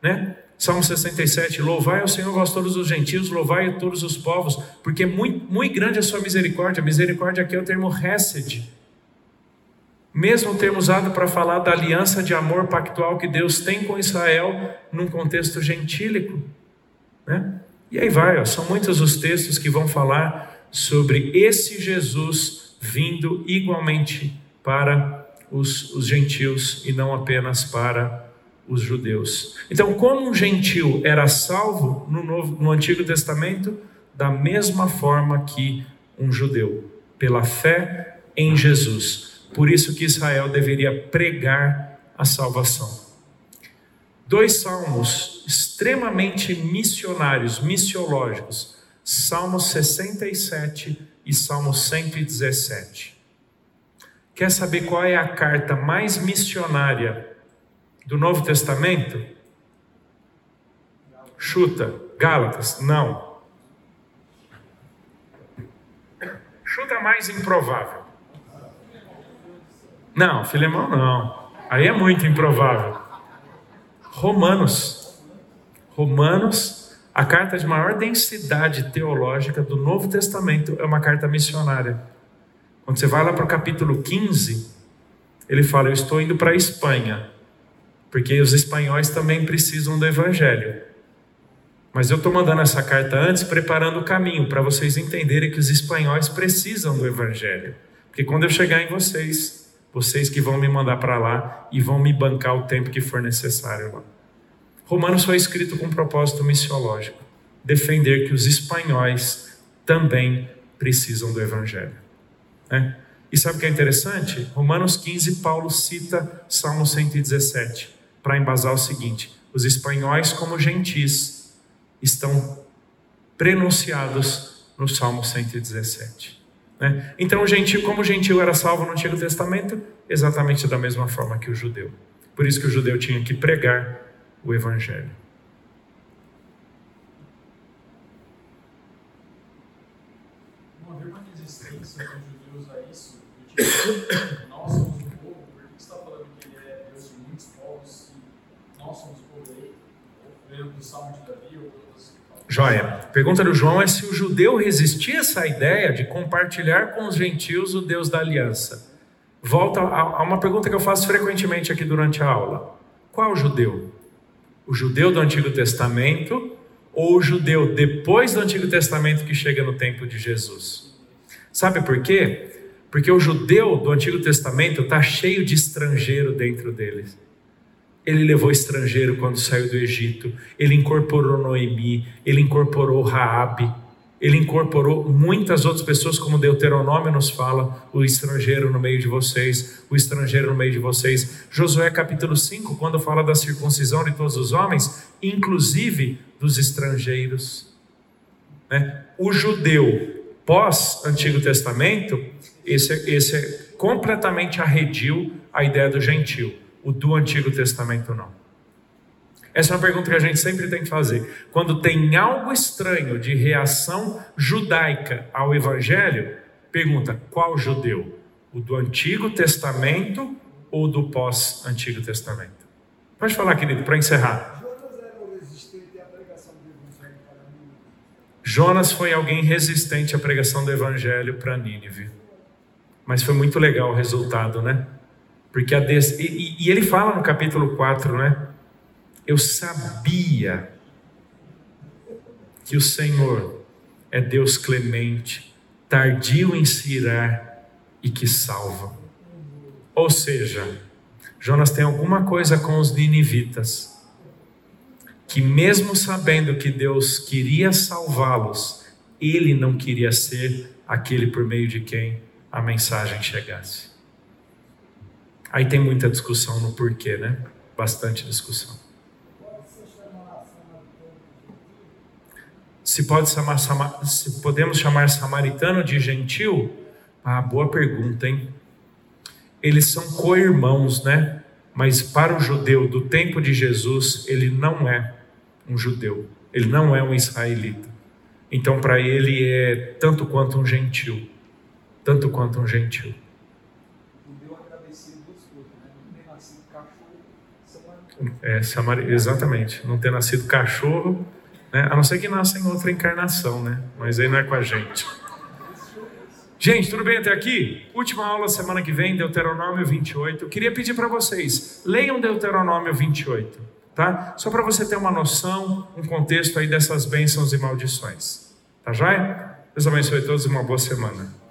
né? Salmo 67, louvai ao Senhor vós todos os gentios, louvai a todos os povos, porque muito, muito grande é a sua misericórdia. Misericórdia aqui é o termo hesed, mesmo termo usado para falar da aliança de amor pactual que Deus tem com Israel num contexto gentílico. Né? E aí vai, ó, são muitos os textos que vão falar sobre esse Jesus vindo igualmente para os, os gentios e não apenas para os judeus. Então, como um gentil era salvo no, Novo, no Antigo Testamento, da mesma forma que um judeu, pela fé em Jesus. Por isso que Israel deveria pregar a salvação. Dois salmos extremamente missionários, missiológicos, Salmo 67 e Salmo 117. Quer saber qual é a carta mais missionária do Novo Testamento? Chuta, Gálatas? Não. Chuta mais improvável. Não, Filemão não. Aí é muito improvável. Romanos. Romanos, a carta de maior densidade teológica do Novo Testamento é uma carta missionária. Quando você vai lá para o capítulo 15, ele fala: Eu estou indo para a Espanha, porque os espanhóis também precisam do Evangelho. Mas eu estou mandando essa carta antes, preparando o caminho para vocês entenderem que os espanhóis precisam do Evangelho. Porque quando eu chegar em vocês, vocês que vão me mandar para lá e vão me bancar o tempo que for necessário lá. Romanos foi escrito com um propósito missiológico: defender que os espanhóis também precisam do Evangelho. Né? E sabe o que é interessante? Romanos 15, Paulo cita Salmo 117 para embasar o seguinte: os espanhóis, como gentis, estão prenunciados no Salmo 117. Né? Então, o gentil, como o gentil era salvo no Antigo Testamento, exatamente da mesma forma que o judeu. Por isso que o judeu tinha que pregar o Evangelho. Não havia uma resistência dos judeus a isso, sentido. nós somos um povo, por que você está falando que ele é Deus de muitos povos e nós somos o povo dele? Ou lembro do Salmo de Davi ou. Joia. Pergunta do João é se o judeu resistia a essa ideia de compartilhar com os gentios o Deus da aliança. Volta a uma pergunta que eu faço frequentemente aqui durante a aula. Qual judeu? O judeu do Antigo Testamento ou o judeu depois do Antigo Testamento que chega no tempo de Jesus? Sabe por quê? Porque o judeu do Antigo Testamento está cheio de estrangeiro dentro deles. Ele levou estrangeiro quando saiu do Egito, ele incorporou Noemi, ele incorporou Raabe, ele incorporou muitas outras pessoas, como Deuteronômio nos fala, o estrangeiro no meio de vocês, o estrangeiro no meio de vocês. Josué capítulo 5, quando fala da circuncisão de todos os homens, inclusive dos estrangeiros. Né? O judeu pós-Antigo Testamento, esse, esse é completamente arredio a ideia do gentil, o do Antigo Testamento não. Essa é uma pergunta que a gente sempre tem que fazer. Quando tem algo estranho de reação judaica ao Evangelho, pergunta: qual judeu? O do Antigo Testamento ou do pós-Antigo Testamento? Pode falar, querido, para encerrar. Jonas foi alguém resistente à pregação do Evangelho para Nínive. Mas foi muito legal o resultado, né? Porque a des... e, e ele fala no capítulo 4, né? Eu sabia que o Senhor é Deus clemente, tardio em se irar e que salva. Ou seja, Jonas tem alguma coisa com os ninivitas, que mesmo sabendo que Deus queria salvá-los, ele não queria ser aquele por meio de quem a mensagem chegasse. Aí tem muita discussão no porquê, né? Bastante discussão. Se, pode chamar, se podemos chamar samaritano de gentil? Ah, boa pergunta, hein? Eles são co-irmãos, né? Mas para o judeu do tempo de Jesus, ele não é um judeu, ele não é um israelita. Então, para ele é tanto quanto um gentil, tanto quanto um gentil. É, exatamente, não ter nascido cachorro né? A não ser que nasça em outra encarnação, né? Mas aí não é com a gente. Gente, tudo bem até aqui? Última aula semana que vem, Deuteronômio 28. Eu queria pedir para vocês, leiam Deuteronômio 28, tá? Só para você ter uma noção, um contexto aí dessas bênçãos e maldições. Tá joia? Deus abençoe todos e uma boa semana.